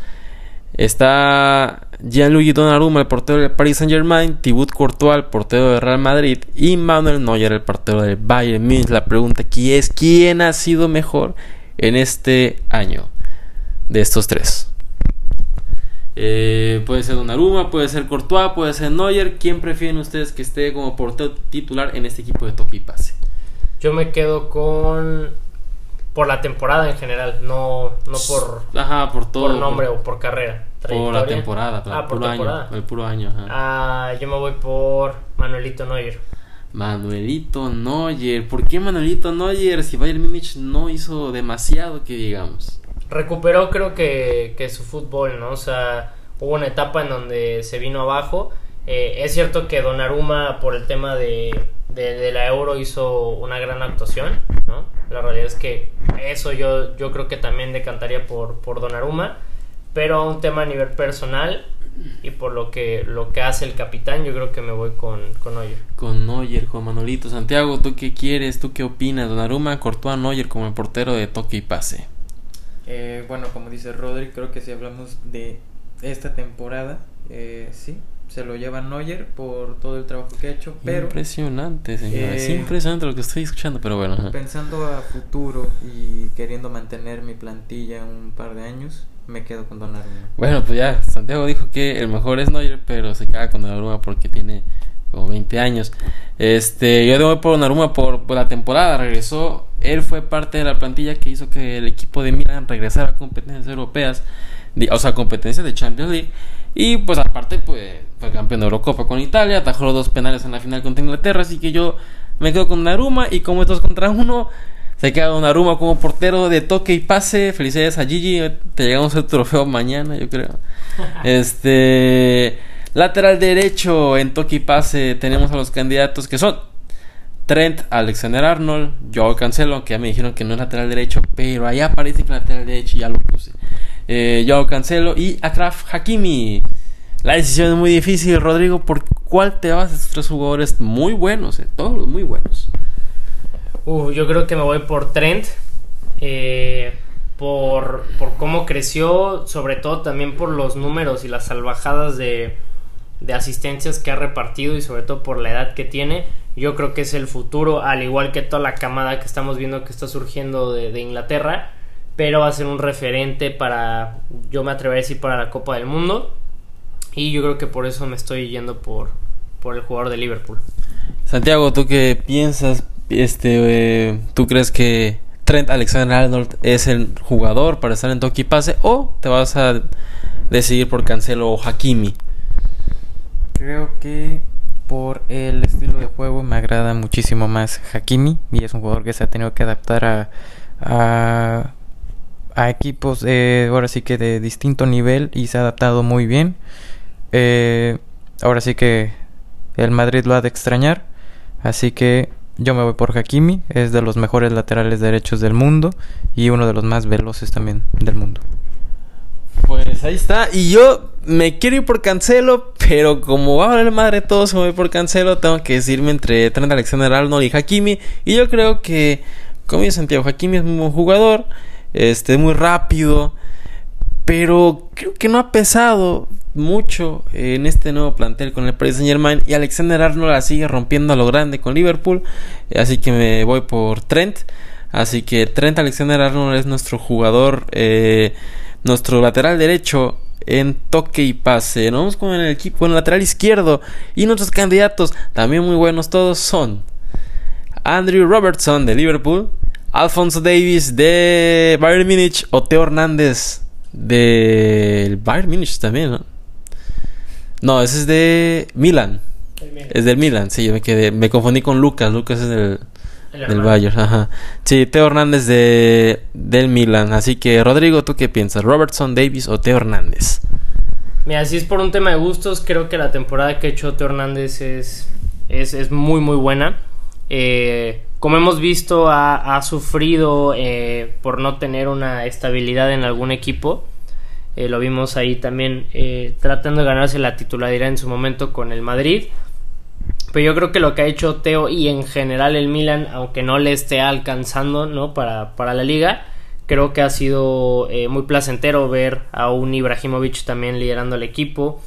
[SPEAKER 1] Está Gianluigi Donnarumma, el portero del Paris Saint Germain, Thibaut Courtois, el portero del Real Madrid y Manuel Neuer, el portero del Bayern Munich. La pregunta aquí es quién ha sido mejor en este año de estos tres. Eh, puede ser Donnarumma, puede ser Courtois, puede ser Neuer. ¿Quién prefieren ustedes que esté como portero titular en este equipo de toque y pase?
[SPEAKER 2] Yo me quedo con por la temporada en general, no, no por,
[SPEAKER 1] Ajá, por todo.
[SPEAKER 2] por nombre o por carrera.
[SPEAKER 1] Por la temporada, claro,
[SPEAKER 2] Ah, por
[SPEAKER 1] puro
[SPEAKER 2] temporada.
[SPEAKER 1] año. El puro año, ajá.
[SPEAKER 2] Ah, yo me voy por Manuelito Neuer.
[SPEAKER 1] Manuelito Neuer. ¿Por qué Manuelito Neuer? Si Bayern Múnich no hizo demasiado que digamos.
[SPEAKER 2] Recuperó creo que, que su fútbol, ¿no? O sea, hubo una etapa en donde se vino abajo. Eh, es cierto que Donnarumma por el tema de, de, de la Euro hizo una gran actuación, ¿no? La realidad es que eso yo, yo creo que también decantaría por, por Donnarumma, pero un tema a nivel personal y por lo que, lo que hace el capitán, yo creo que me voy con, con Neuer.
[SPEAKER 1] Con Neuer, con Manolito. Santiago, ¿tú qué quieres? ¿Tú qué opinas? Donnarumma, Courtois, Neuer como el portero de toque y pase.
[SPEAKER 4] Eh, bueno, como dice Rodri, creo que si hablamos de esta temporada, eh, sí, se lo lleva Neuer por todo el trabajo que ha hecho, pero
[SPEAKER 1] Impresionante, señora. es
[SPEAKER 4] Eh,
[SPEAKER 1] impresionante lo que estoy escuchando, pero bueno.
[SPEAKER 4] pensando a futuro y queriendo mantener mi plantilla un par de años, me quedo con Donnarumma.
[SPEAKER 1] Bueno, pues ya, Santiago dijo que el mejor es Neuer, pero se queda con Donnarumma porque tiene como 20 años. Este, yo debo por Donnarumma por, por la temporada, regresó, él fue parte de la plantilla que hizo que el equipo de Milan regresara a competencias europeas, o sea, competencias de Champions League. Y pues aparte, pues fue campeón de Eurocopa con Italia, atajó los dos penales en la final contra Inglaterra, así que yo me quedo con Donnarumma y como estos contra uno, se queda Donnarumma como portero de toque y pase. Felicidades a Gigi. Te llegamos el trofeo mañana, yo creo. este. Lateral derecho en toque y pase. Tenemos a los candidatos que son Trent Alexander Arnold, Joao Cancelo, que ya me dijeron que no es lateral derecho, pero ahí aparece que lateral derecho y ya lo puse. Eh, Joao Cancelo y Akraf Hakimi. La decisión es muy difícil, Rodrigo. ¿Por cuál te vas? Estos tres jugadores muy buenos, eh, todos muy buenos.
[SPEAKER 2] Uh, yo creo que me voy por Trent. eh, por, por cómo creció, sobre todo también por los números y las salvajadas de, de asistencias que ha repartido y sobre todo por la edad que tiene. Yo creo que es el futuro, al igual que toda la camada que estamos viendo que está surgiendo de, Inglaterra. Pero va a ser un referente para, yo me atrevería a decir, para la Copa del Mundo. Y yo creo que por eso me estoy yendo por, por el jugador de Liverpool.
[SPEAKER 1] Santiago, ¿tú qué piensas? Este, eh, ¿Tú crees que Trent Alexander Arnold es el jugador para estar en toque pase? ¿O te vas a decidir por Cancelo o Hakimi?
[SPEAKER 3] Creo que por el estilo de juego me agrada muchísimo más Hakimi y es un jugador que se ha tenido que adaptar a, a, a equipos eh, ahora sí que de distinto nivel y se ha adaptado muy bien. Eh, ahora sí que el Madrid lo ha de extrañar, así que yo me voy por Hakimi, es de los mejores laterales derechos del mundo y uno de los más veloces también del mundo.
[SPEAKER 1] Pues ahí está. Y yo me quiero ir por Cancelo, pero como va a valer madre todo, se me voy por Cancelo, tengo que decirme entre Trent Alexander Arnold y Hakimi. Y yo creo que, como dice Santiago, Hakimi es muy buen jugador, este, muy rápido, pero creo que no ha pesado mucho en este nuevo plantel con el Paris Saint Germain. Y Alexander Arnold la sigue rompiendo a lo grande con Liverpool. Así que me voy por Trent. Así que Trent Alexander Arnold es nuestro jugador, eh, nuestro lateral derecho en toque y pase. Nos vamos con el equipo, con el lateral izquierdo. Y nuestros candidatos, también muy buenos todos, son Andrew Robertson de Liverpool, Alfonso Davis de Bayern Munich o Teo Hernández del Bayern Munich también, ¿no? No, ese es de Milan. Es del Milan, sí, yo me quedé, me confundí con Lucas, Lucas es del,
[SPEAKER 2] El
[SPEAKER 1] del. Bayern, ajá. Sí, Teo Hernández de, del Milan. Así que, Rodrigo, ¿tú qué piensas? ¿Robertson, Davis o Teo Hernández?
[SPEAKER 2] Mira, si es por un tema de gustos, creo que la temporada que ha hecho Teo Hernández es, es, es muy, muy buena. Eh, como hemos visto, ha, sufrido eh, por no tener una estabilidad en algún equipo. eh, lo vimos ahí también eh, tratando de ganarse la titularidad en su momento con el Madrid. Pero yo creo que lo que ha hecho Teo y en general el Milan, aunque no le esté alcanzando ¿no? para, para la liga, creo que ha sido eh, muy placentero ver a un Ibrahimovic también liderando el equipo,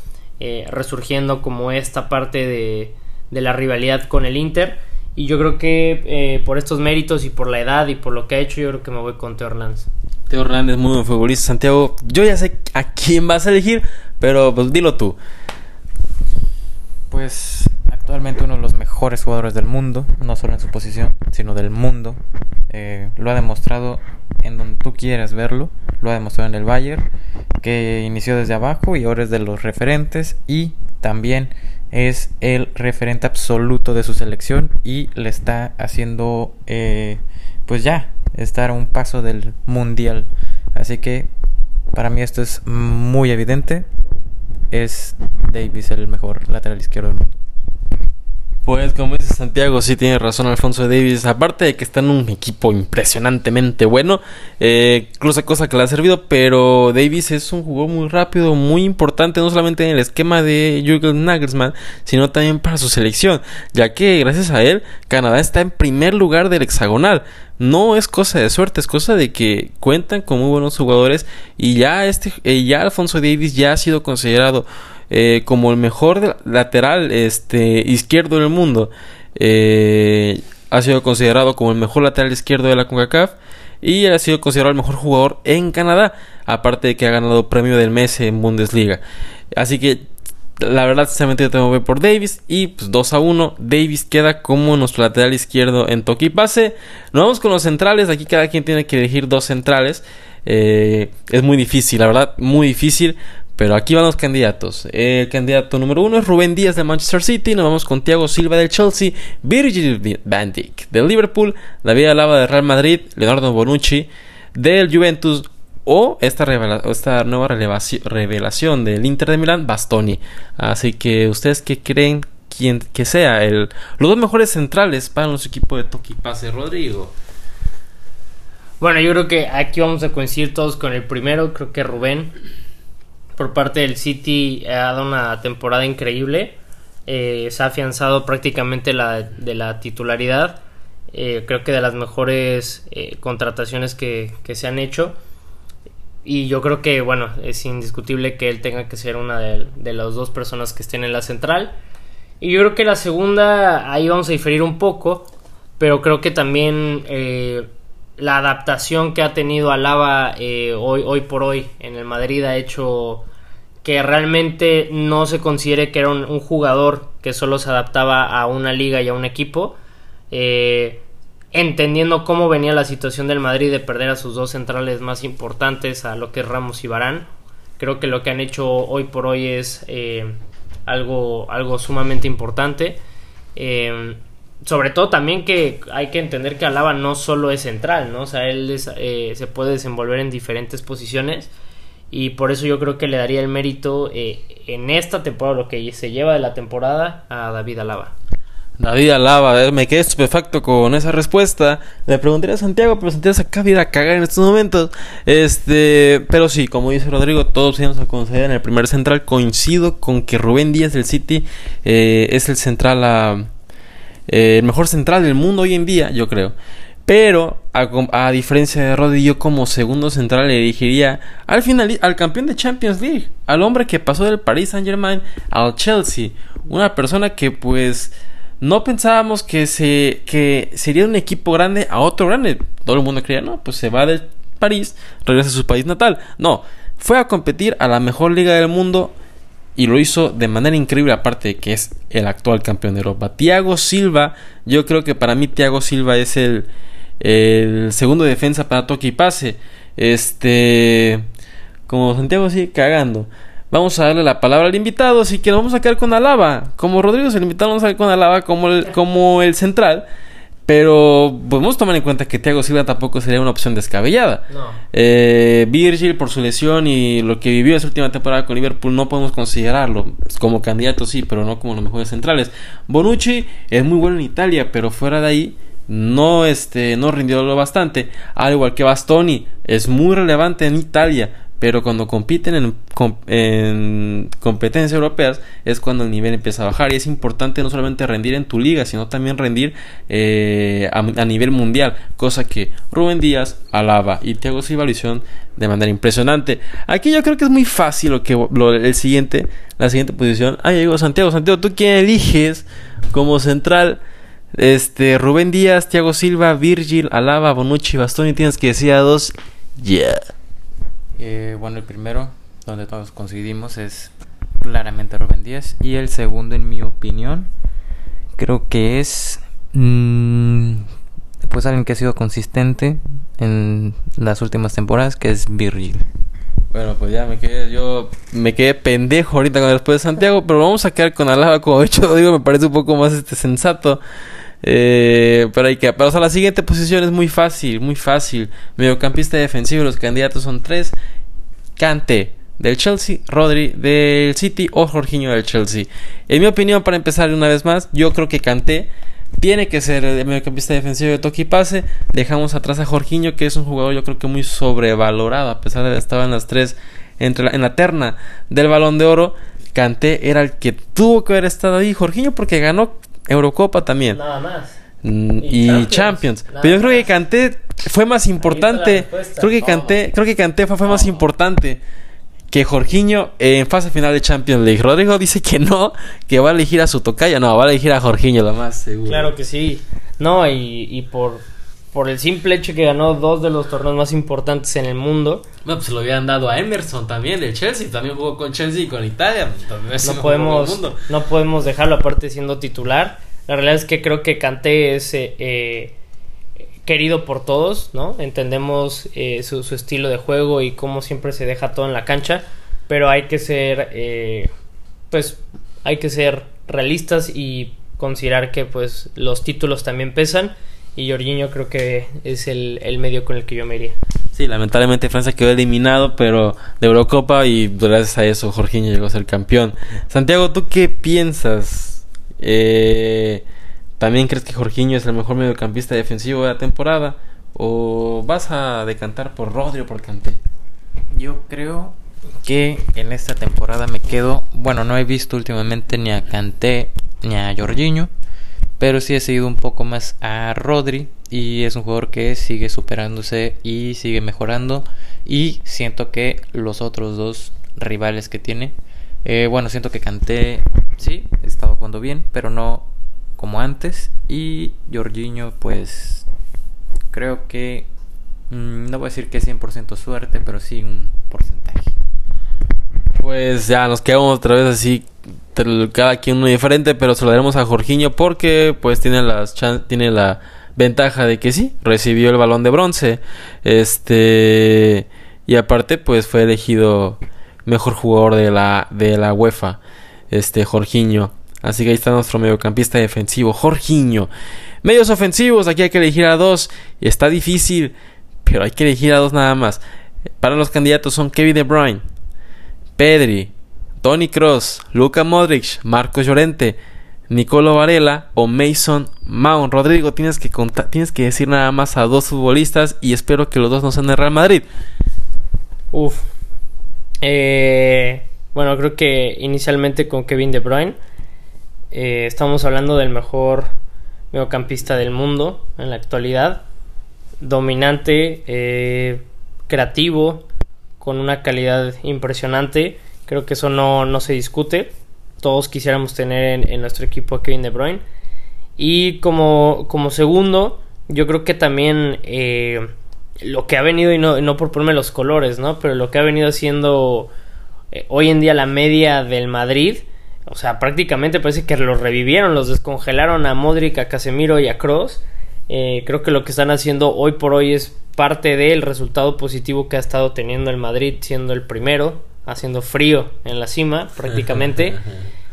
[SPEAKER 2] resurgiendo como esta parte de, de, la rivalidad con el Inter. Y yo creo que por estos méritos y por la edad y por lo que ha hecho, yo creo que me voy con Teo Hernández.
[SPEAKER 1] Teo Hernández, muy buen futbolista. Santiago, yo ya sé a quién vas a elegir, pero pues dilo tú.
[SPEAKER 3] Pues actualmente uno de los mejores jugadores del mundo, no solo en su posición, sino del mundo. Eh, lo ha demostrado en donde tú quieras verlo. Lo ha demostrado en el Bayern, que inició desde abajo y ahora es de los referentes. Y también es el referente absoluto de su selección y le está haciendo, eh, pues ya, estar a un paso del mundial. Así que para mí esto es muy evidente. Es Davis el mejor lateral izquierdo del mundo.
[SPEAKER 1] Pues como dice Santiago, sí tiene razón Alfonso Davis. Aparte de que está en un equipo impresionantemente bueno, eh, incluso cosa que le ha servido, pero Davis es un jugador muy rápido, muy importante, no solamente en el esquema de Jürgen Nagelsmann, sino también para su selección, ya que gracias a él, Canadá está en primer lugar del hexagonal. No es cosa de suerte, es cosa de que cuentan con muy buenos jugadores y ya este, eh, ya Alfonso Davis ya ha sido considerado eh, como el mejor lateral este, izquierdo del mundo. Eh, ha sido considerado como el mejor lateral izquierdo de la CONCACAF y ha sido considerado el mejor jugador en Canadá, aparte de que ha ganado premio del mes en Bundesliga. Así que la verdad, sinceramente, yo tengo que por Davis. Y pues 2 a 1. Davis queda como nuestro lateral izquierdo en toque y pase. Nos vamos con los centrales. Aquí cada quien tiene que elegir dos centrales. Eh, es muy difícil, la verdad, muy difícil. Pero aquí van los candidatos. El candidato número uno es Rubén Díaz de Manchester City. Nos vamos con Thiago Silva del Chelsea. Virgil van Dijk del Liverpool. David Alaba del Real Madrid. Leonardo Bonucci del Juventus. O esta, esta nueva revelación del Inter de Milán, Bastoni. Así que ustedes qué creen quien, que sea el, los dos mejores centrales para nuestro equipo de Toki Pase, Rodrigo.
[SPEAKER 2] Bueno, yo creo que aquí vamos a coincidir todos con el primero. Creo que Rubén por parte del City ha dado una temporada increíble. Eh, se ha afianzado prácticamente la, de la titularidad. Eh, creo que de las mejores eh, contrataciones que, se han hecho. Y yo creo que, bueno, es indiscutible que él tenga que ser una de, de las dos personas que estén en la central. Y yo creo que la segunda, ahí vamos a diferir un poco. Pero creo que también la adaptación que ha tenido Alaba hoy, hoy por hoy en el Madrid ha hecho que realmente no se considere que era un, jugador que solo se adaptaba a una liga y a un equipo. Eh, entendiendo cómo venía la situación del Madrid de perder a sus dos centrales más importantes, a lo que es Ramos y Barán. Creo que lo que han hecho hoy por hoy es eh, algo, algo sumamente importante sobre todo también que hay que entender que Alaba no solo es central, ¿no? O sea, él eh, se puede desenvolver en diferentes posiciones y por eso yo creo que le daría el mérito eh, en esta temporada, lo que se lleva de la temporada, a David Alaba.
[SPEAKER 1] David Alaba, eh, me quedé estupefacto con esa respuesta. Le preguntaría a Santiago, pero Santiago se acaba ir a cagar en estos momentos. Este, pero sí, como dice Rodrigo, todos íbamos a conceder en el primer central. Coincido con que Rubén Díaz del City es el central a eh, el mejor central del mundo hoy en día, yo creo. Pero, a, diferencia de Rodri, yo como segundo central le elegiría al, final, al campeón de Champions League, al hombre que pasó del Paris Saint Germain al Chelsea. Una persona que pues no pensábamos que, se, que sería un equipo grande a otro grande. Todo el mundo creía, no, pues se va del París, regresa a su país natal. No, fue a competir a la mejor liga del mundo y lo hizo de manera increíble, aparte de que es el actual campeón de Europa. Thiago Silva, yo creo que para mí Thiago Silva es el, el segundo defensa para toque y pase. Este, como Santiago sigue cagando. Vamos a darle la palabra al invitado, así que nos vamos a quedar con Alaba. Como Rodrigo el invitado, vamos a quedar con Alaba como el, como el central. Pero podemos tomar en cuenta que Thiago Silva tampoco sería una opción descabellada. No. Eh, Virgil, por su lesión y lo que vivió esa última temporada con Liverpool, no podemos considerarlo. Como candidato sí, pero no como los mejores centrales. Bonucci es muy bueno en Italia, pero fuera de ahí no, este, no rindió lo bastante. Al igual que Bastoni, es muy relevante en Italia, pero cuando compiten en, com- en competencias europeas es cuando el nivel empieza a bajar y es importante no solamente rendir en tu liga, sino también rendir eh, a, nivel mundial, cosa que Rubén Díaz, Alaba y Thiago Silva lo hicieron de manera impresionante. Aquí yo creo que es muy fácil lo que lo- el siguiente, la siguiente posición. Ah, llegó Santiago, Santiago, ¿tú quién eliges como central? Este, Rubén Díaz, Thiago Silva, Virgil, Alaba, Bonucci, Bastoni, tienes que decir a dos. Yeah.
[SPEAKER 3] Eh, bueno, el primero, donde todos coincidimos, es claramente Rubén Díaz. Y el segundo, en mi opinión, creo que es. mm, pues alguien que ha sido consistente en las últimas temporadas, que es Virgil.
[SPEAKER 1] Bueno, pues ya me quedé, yo me quedé pendejo ahorita con después de Santiago, pero vamos a quedar con Alaba, como de hecho digo, me parece un poco más este sensato. Eh, pero hay que, pero o la siguiente posición es muy fácil, muy fácil. Mediocampista defensivo, los candidatos son tres: Kante del Chelsea, Rodri del City o Jorginho del Chelsea. En mi opinión, para empezar una vez más, yo creo que Kanté tiene que ser el mediocampista defensivo de toque y pase. Dejamos atrás a Jorginho, que es un jugador yo creo que muy sobrevalorado, a pesar de que en las tres entre en la terna del Balón de Oro. Kanté era el que tuvo que haber estado ahí. Jorginho porque ganó Eurocopa también.
[SPEAKER 2] Nada más.
[SPEAKER 1] Mm,
[SPEAKER 2] Y
[SPEAKER 1] y
[SPEAKER 2] Champions,
[SPEAKER 1] Champions.
[SPEAKER 2] nada
[SPEAKER 1] Pero yo creo que
[SPEAKER 2] más.
[SPEAKER 1] Kanté fue más importante. Creo que
[SPEAKER 2] No.
[SPEAKER 1] Kanté, creo que Kanté fue, fue más importante que Jorginho en fase final de Champions League. Rodrigo dice que no, que va a elegir a su tocaya. No, va a elegir a Jorginho, lo más seguro.
[SPEAKER 2] Claro que sí. No, y, y por, por el simple hecho que ganó dos de los torneos más importantes en el mundo,
[SPEAKER 1] No, pues se lo habían dado a Emerson también del Chelsea. También jugó con Chelsea y con Italia.
[SPEAKER 2] no podemos, no podemos dejarlo aparte siendo titular. La realidad es que creo que Kanté es eh, eh, querido por todos, ¿no? Entendemos eh, su, su estilo de juego y cómo siempre se deja todo en la cancha, pero hay que ser, eh, pues, hay que ser realistas y considerar que, pues, los títulos también pesan. Y Jorginho creo que es el, el medio con el que yo me iría.
[SPEAKER 1] Sí, lamentablemente Francia quedó eliminado, pero de Eurocopa y gracias a eso Jorginho llegó a ser campeón. Santiago, ¿tú qué piensas? Eh, ¿También crees que Jorginho es el mejor mediocampista defensivo de la temporada? ¿O vas a decantar por Rodri o por Kanté?
[SPEAKER 3] Yo creo que en esta temporada me quedo. Bueno, no he visto últimamente ni a Kanté ni a Jorginho. Pero sí he seguido un poco más a Rodri. Y es un jugador que sigue superándose y sigue mejorando. Y siento que los otros dos rivales que tiene. eh, bueno, siento que Kanté sí, he estado jugando bien, pero no como antes. Y Jorginho, pues creo que mm, no voy a decir que es 100% suerte, pero sí un porcentaje.
[SPEAKER 1] Pues ya nos quedamos otra vez así, cada quien uno diferente, pero se lo daremos a Jorginho porque pues tiene las tiene la ventaja de que sí, recibió el balón de bronce. Este y aparte pues fue elegido mejor jugador de la de la UEFA, este Jorginho. Así que ahí está nuestro mediocampista defensivo, Jorginho. Medios ofensivos, aquí hay que elegir a dos está difícil, pero hay que elegir a dos nada más. Para los candidatos son Kevin De Bruyne, Pedri, Tony Cross, Luka Modric, Marcos Llorente, Nicolo Varela o Mason Mount. Rodrigo, tienes que conta- tienes que decir nada más a dos futbolistas y espero que los dos no sean de Real Madrid.
[SPEAKER 2] Uf. Eh, bueno, creo que inicialmente con Kevin De Bruyne. eh, estamos hablando del mejor mediocampista del mundo en la actualidad. Dominante, eh, creativo, con una calidad impresionante. Creo que eso no, no se discute. Todos quisiéramos tener en, nuestro equipo a Kevin De Bruyne. Y como, como segundo, yo creo que también eh, lo que ha venido, y no, no por ponerme los colores, ¿no? Pero lo que ha venido haciendo eh, hoy en día la media del Madrid, o sea, prácticamente parece que los revivieron, los descongelaron a Modric, a Casemiro y a Kroos. Eh, creo que lo que están haciendo hoy por hoy es parte del resultado positivo que ha estado teniendo el Madrid, siendo el primero, haciendo frío en la cima prácticamente.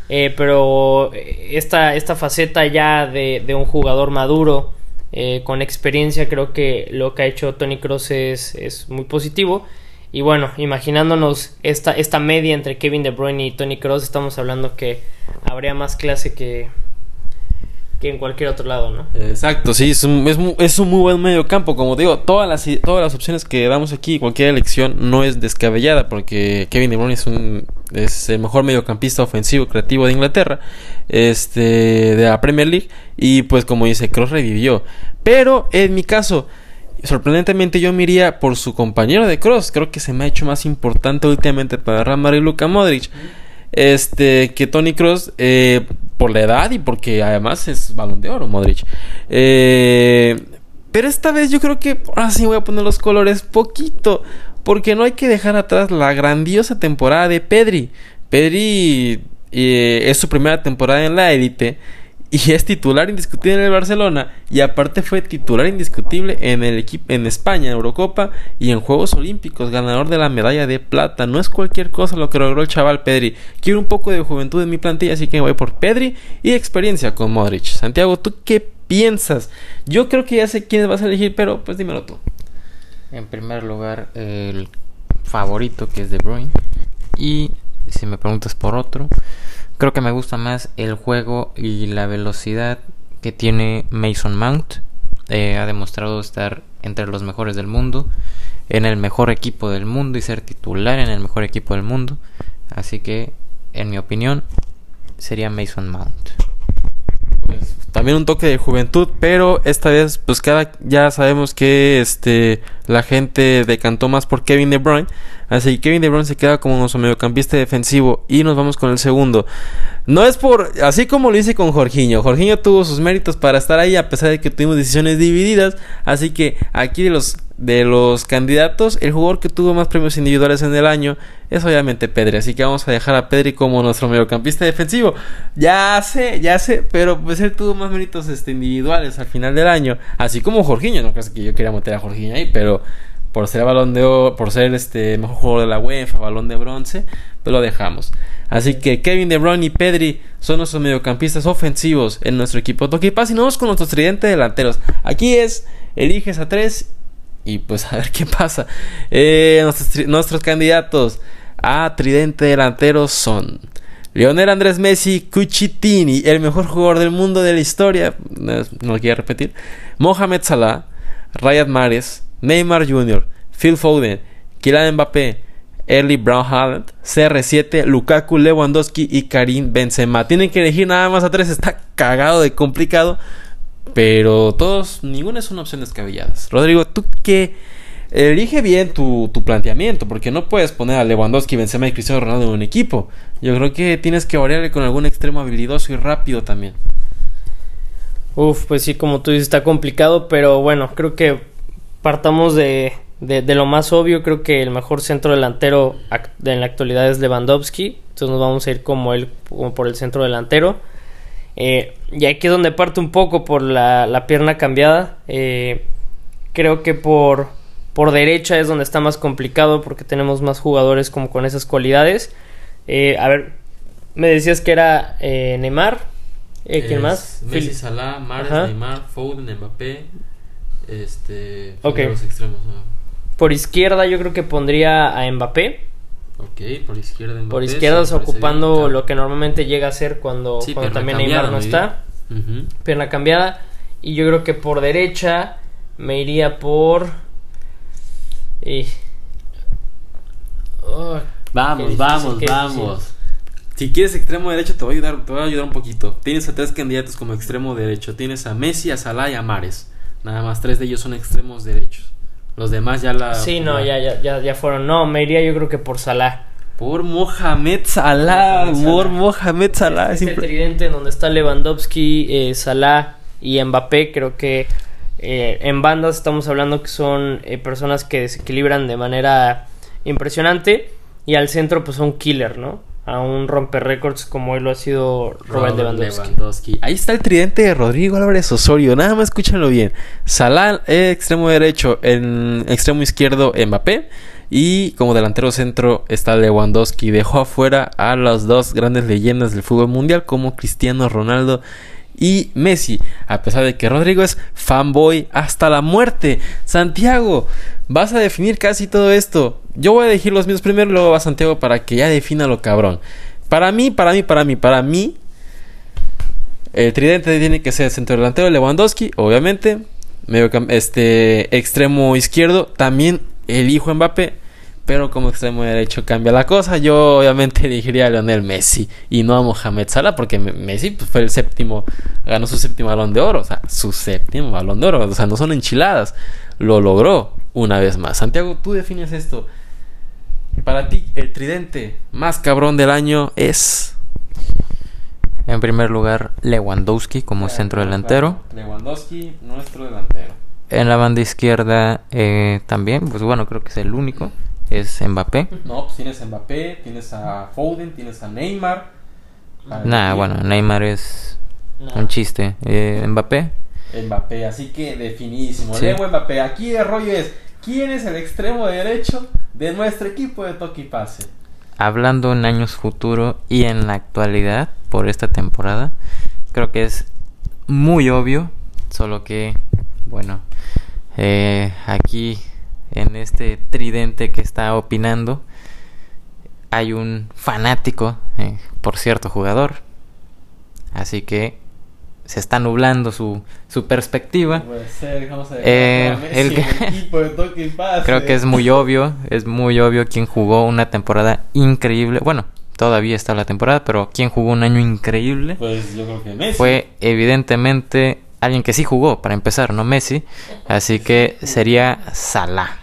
[SPEAKER 2] Eh, pero eh, esta, esta faceta ya de, de un jugador maduro, eh, con experiencia, creo que lo que ha hecho Tony Cross es, es muy positivo. Y bueno, imaginándonos esta, esta media entre Kevin De Bruyne y Tony Cross, estamos hablando que habría más clase que, en cualquier otro lado, ¿no?
[SPEAKER 1] Exacto, sí, es un, es, es un muy buen medio campo. Como digo, todas las, todas las opciones que damos aquí, cualquier elección no es descabellada, porque Kevin De Bruyne es, el mejor mediocampista ofensivo creativo de Inglaterra, este, de la Premier League, y pues como dice, Cross revivió. Pero en mi caso, sorprendentemente yo me iría por su compañero de Cross. Creo que se me ha hecho más importante últimamente para Real Madrid Luka Modric. Este, que Tony Cross, por la edad y porque además es balón de oro, Modric. Eh, pero esta vez yo creo que ahora sí voy a poner los colores poquito. Porque no hay que dejar atrás la grandiosa temporada de Pedri. Pedri eh, es su primera temporada en la élite. Y es titular indiscutible en el Barcelona. Y aparte fue titular indiscutible en el equipo en España, Eurocopa y en Juegos Olímpicos, ganador de la medalla de plata. No es cualquier cosa lo que logró el chaval Pedri. Quiero un poco de juventud en mi plantilla, así que voy por Pedri y experiencia con Modric. Santiago, ¿tú qué piensas? Yo creo que ya sé quiénes vas a elegir, pero pues dímelo tú.
[SPEAKER 3] En primer lugar, el favorito que es De Bruyne. Y si me preguntas por otro, creo que me gusta más el juego y la velocidad que tiene Mason Mount. Eh, ha demostrado estar entre los mejores del mundo, en el mejor equipo del mundo y ser titular en el mejor equipo del mundo. Así que, en mi opinión, sería Mason Mount.
[SPEAKER 1] Pues, también un toque de juventud, pero esta vez pues cada ya sabemos que este la gente decantó más por Kevin De Bruyne, así que Kevin De Bruyne se queda como nuestro mediocampista defensivo y nos vamos con el segundo. No es por así como lo hice con Jorginho. Jorginho tuvo sus méritos para estar ahí a pesar de que tuvimos decisiones divididas, así que aquí de los de los candidatos, el jugador que tuvo más premios individuales en el año es obviamente Pedri. Así que vamos a dejar a Pedri como nuestro mediocampista defensivo. Ya sé, ya sé, pero pues él tuvo más méritos este, individuales al final del año. Así como Jorginho, no crees que yo quería meter a Jorginho ahí, pero por ser balón de oro, por ser este mejor jugador de la UEFA, balón de bronce, pues lo dejamos. Así que Kevin De Bruyne y Pedri son nuestros mediocampistas ofensivos en nuestro equipo. Paz y nos vamos con nuestros tridentes delanteros. Aquí es eliges a tres y pues a ver qué pasa. Eh, nuestros, candidatos a tridente delantero son Lionel Andrés Messi, Cuchitini, el mejor jugador del mundo de la historia. No, lo quiero repetir. Mohamed Salah, Riyad Mahrez, Neymar Jr., Phil Foden, Kylian Mbappé, Erling Brown Haaland, CR7, Lukaku, Lewandowski y Karim Benzema. Tienen que elegir nada más a tres. Está cagado de complicado. Pero todos, ninguna es una opción descabelladas. Rodrigo, ¿tú qué? Elige bien tu, tu, planteamiento, porque no puedes poner a Lewandowski, Benzema y Cristiano Ronaldo en un equipo. Yo creo que tienes que variarle con algún extremo habilidoso y rápido también.
[SPEAKER 2] Uf, pues sí, como tú dices, está complicado, pero bueno, creo que partamos de, de, de lo más obvio. Creo que el mejor centro delantero en la actualidad es Lewandowski. Entonces nos vamos a ir como él, como por el centro delantero. Eh, y aquí es donde parte un poco por la, la pierna cambiada. Eh, creo que por, por derecha es donde está más complicado porque tenemos más jugadores como con esas cualidades. Eh, a ver, me decías que era Neymar. ¿Quién
[SPEAKER 1] es
[SPEAKER 2] más?
[SPEAKER 1] Messi, Salah, Mahrez, Neymar, Foden, Mbappé. Este.
[SPEAKER 2] Okay.
[SPEAKER 1] Los extremos, ¿no?
[SPEAKER 2] Por izquierda yo creo que pondría a Mbappé.
[SPEAKER 1] Ok, por izquierda Mbappé,
[SPEAKER 2] Por izquierda sí, ocupando lo que normalmente llega a ser cuando,
[SPEAKER 1] sí,
[SPEAKER 2] cuando también Neymar no está.
[SPEAKER 1] Uh -huh.
[SPEAKER 2] Pierna cambiada. Y yo creo que por derecha me iría por... Y...
[SPEAKER 1] Oh, vamos, vamos, vamos. Si quieres extremo derecho te voy a ayudar, te voy a ayudar un poquito. Tienes a tres candidatos como extremo derecho. Tienes a Messi, a Salah y a Mares. Nada más tres de ellos son extremos derechos. Los demás ya la.
[SPEAKER 2] Sí, no, ya, ya, ya, ya fueron. No, me iría yo creo que por Salah.
[SPEAKER 1] Por Mohamed Salah, por Mohamed Salah.
[SPEAKER 2] Este, este tridente en donde está Lewandowski, eh, Salah y Mbappé, creo que eh, en bandas estamos hablando que son eh, personas que desequilibran de manera impresionante y al centro pues son killer, ¿no? A un romper récords como él lo ha sido Robert, Robert Lewandowski.
[SPEAKER 1] Lewandowski. Ahí está el tridente de Rodrigo Álvarez Osorio, nada más escúchanlo bien. Salah, extremo derecho, en extremo izquierdo Mbappé. Y como delantero centro está Lewandowski. Dejó afuera a las dos grandes leyendas del fútbol mundial como Cristiano Ronaldo y Messi. A pesar de que Rodrigo es fanboy hasta la muerte. Santiago, vas a definir casi todo esto. Yo voy a elegir los míos primero, luego va Santiago para que ya defina lo cabrón. Para mí, para mí, para mí, para mí. El tridente tiene que ser centro delantero Lewandowski, obviamente. Medio este extremo izquierdo, también el hijo Mbappé. Pero como extremo derecho cambia la cosa. Yo obviamente elegiría a Lionel Messi y no a Mohamed Salah porque Me- Messi pues, fue el séptimo, ganó su séptimo balón de oro. O sea, su séptimo balón de oro. O sea, no son enchiladas. Lo logró una vez más. Santiago, tú defines esto. Para ti, el tridente más cabrón del año es...
[SPEAKER 3] En primer lugar, Lewandowski como centro delantero.
[SPEAKER 1] Lewandowski, nuestro delantero.
[SPEAKER 3] En la banda izquierda eh, también, pues bueno, creo que es el único. Es Mbappé.
[SPEAKER 1] No, pues tienes Mbappé, tienes a Foden, tienes a Neymar.
[SPEAKER 3] Nah, bueno, Neymar es un chiste. Eh, Mbappé.
[SPEAKER 1] Mbappé, así que definidísimo.
[SPEAKER 3] Sí.
[SPEAKER 1] Leo Mbappé, aquí el rollo es, ¿quién es el extremo derecho de nuestro equipo de y pase?
[SPEAKER 3] Hablando en años futuro y en la actualidad por esta temporada, creo que es muy obvio, solo que, bueno, eh, aquí en este tridente que está opinando, hay un fanático eh, por cierto jugador, así que se está nublando su, su perspectiva.
[SPEAKER 1] Puede ser, vamos a
[SPEAKER 3] Eh, el que-. Creo que es muy obvio, es muy obvio quien jugó una temporada increíble. Bueno, todavía está la temporada, pero quien jugó un año increíble
[SPEAKER 1] Pues yo creo que Messi.
[SPEAKER 3] fue evidentemente alguien que sí jugó, para empezar, no Messi. Así que sería Salah.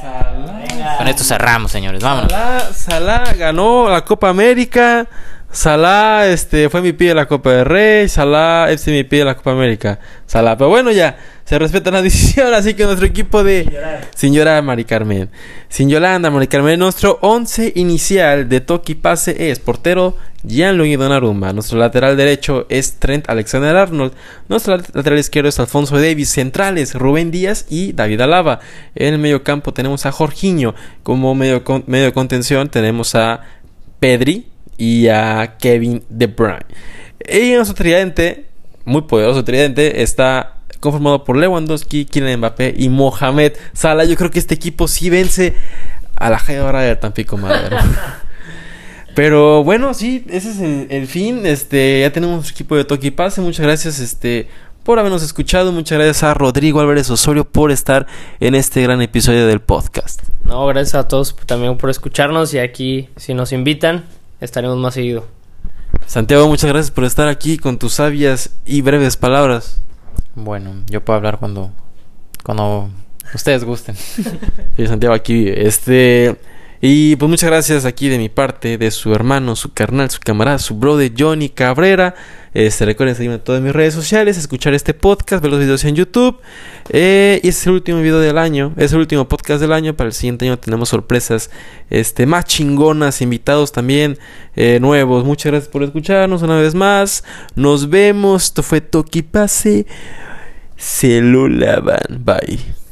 [SPEAKER 1] Salah.
[SPEAKER 3] Con esto cerramos, señores, vámonos.
[SPEAKER 1] Salah, Salah ganó la Copa América. Salah este, fue MVP de la Copa del Rey. Salah es MVP de la Copa América. Salah, pero bueno, ya se respeta la decisión. Así que nuestro equipo de. Sin llorar, Mari Carmen. Sin Yolanda, Mari Carmen. Nuestro 11 inicial de toque y pase es portero Gianluigi Donnarumma. Nuestro lateral derecho es Trent Alexander Arnold. Nuestro lat- lateral izquierdo es Alfonso Davis. Centrales Rubén Díaz y David Alaba. En el medio campo tenemos a Jorginho. Como medio, con- medio de contención tenemos a Pedri y a Kevin De Bruyne. Y nuestro tridente, muy poderoso tridente, está conformado por Lewandowski, Kylian Mbappé y Mohamed Salah. Yo creo que este equipo sí vence a la Jebra de Tampico Madero. Pero bueno, sí, ese es el, el fin. Este, ya tenemos equipo de toque y pase. Muchas gracias, este, por habernos escuchado. Muchas gracias a Rodrigo Álvarez Osorio por estar en este gran episodio del podcast.
[SPEAKER 2] No, gracias a todos también por escucharnos y aquí si nos invitan estaremos más seguido.
[SPEAKER 1] Santiago, muchas gracias por estar aquí con tus sabias y breves palabras.
[SPEAKER 3] Bueno, yo puedo hablar cuando, cuando ustedes gusten.
[SPEAKER 1] Sí, Santiago aquí, este, y pues muchas gracias aquí de mi parte, de su hermano, su carnal, su camarada, su brother Johnny Cabrera. Este, recuerden seguirme en todas mis redes sociales, escuchar este podcast, ver los videos en YouTube. Eh, y este es el último video del año, es el último podcast del año. Para el siguiente año tenemos sorpresas, este, más chingonas, invitados también eh, nuevos. Muchas gracias por escucharnos una vez más. Nos vemos. Esto fue Toki Pase. Se lo lavan. Bye.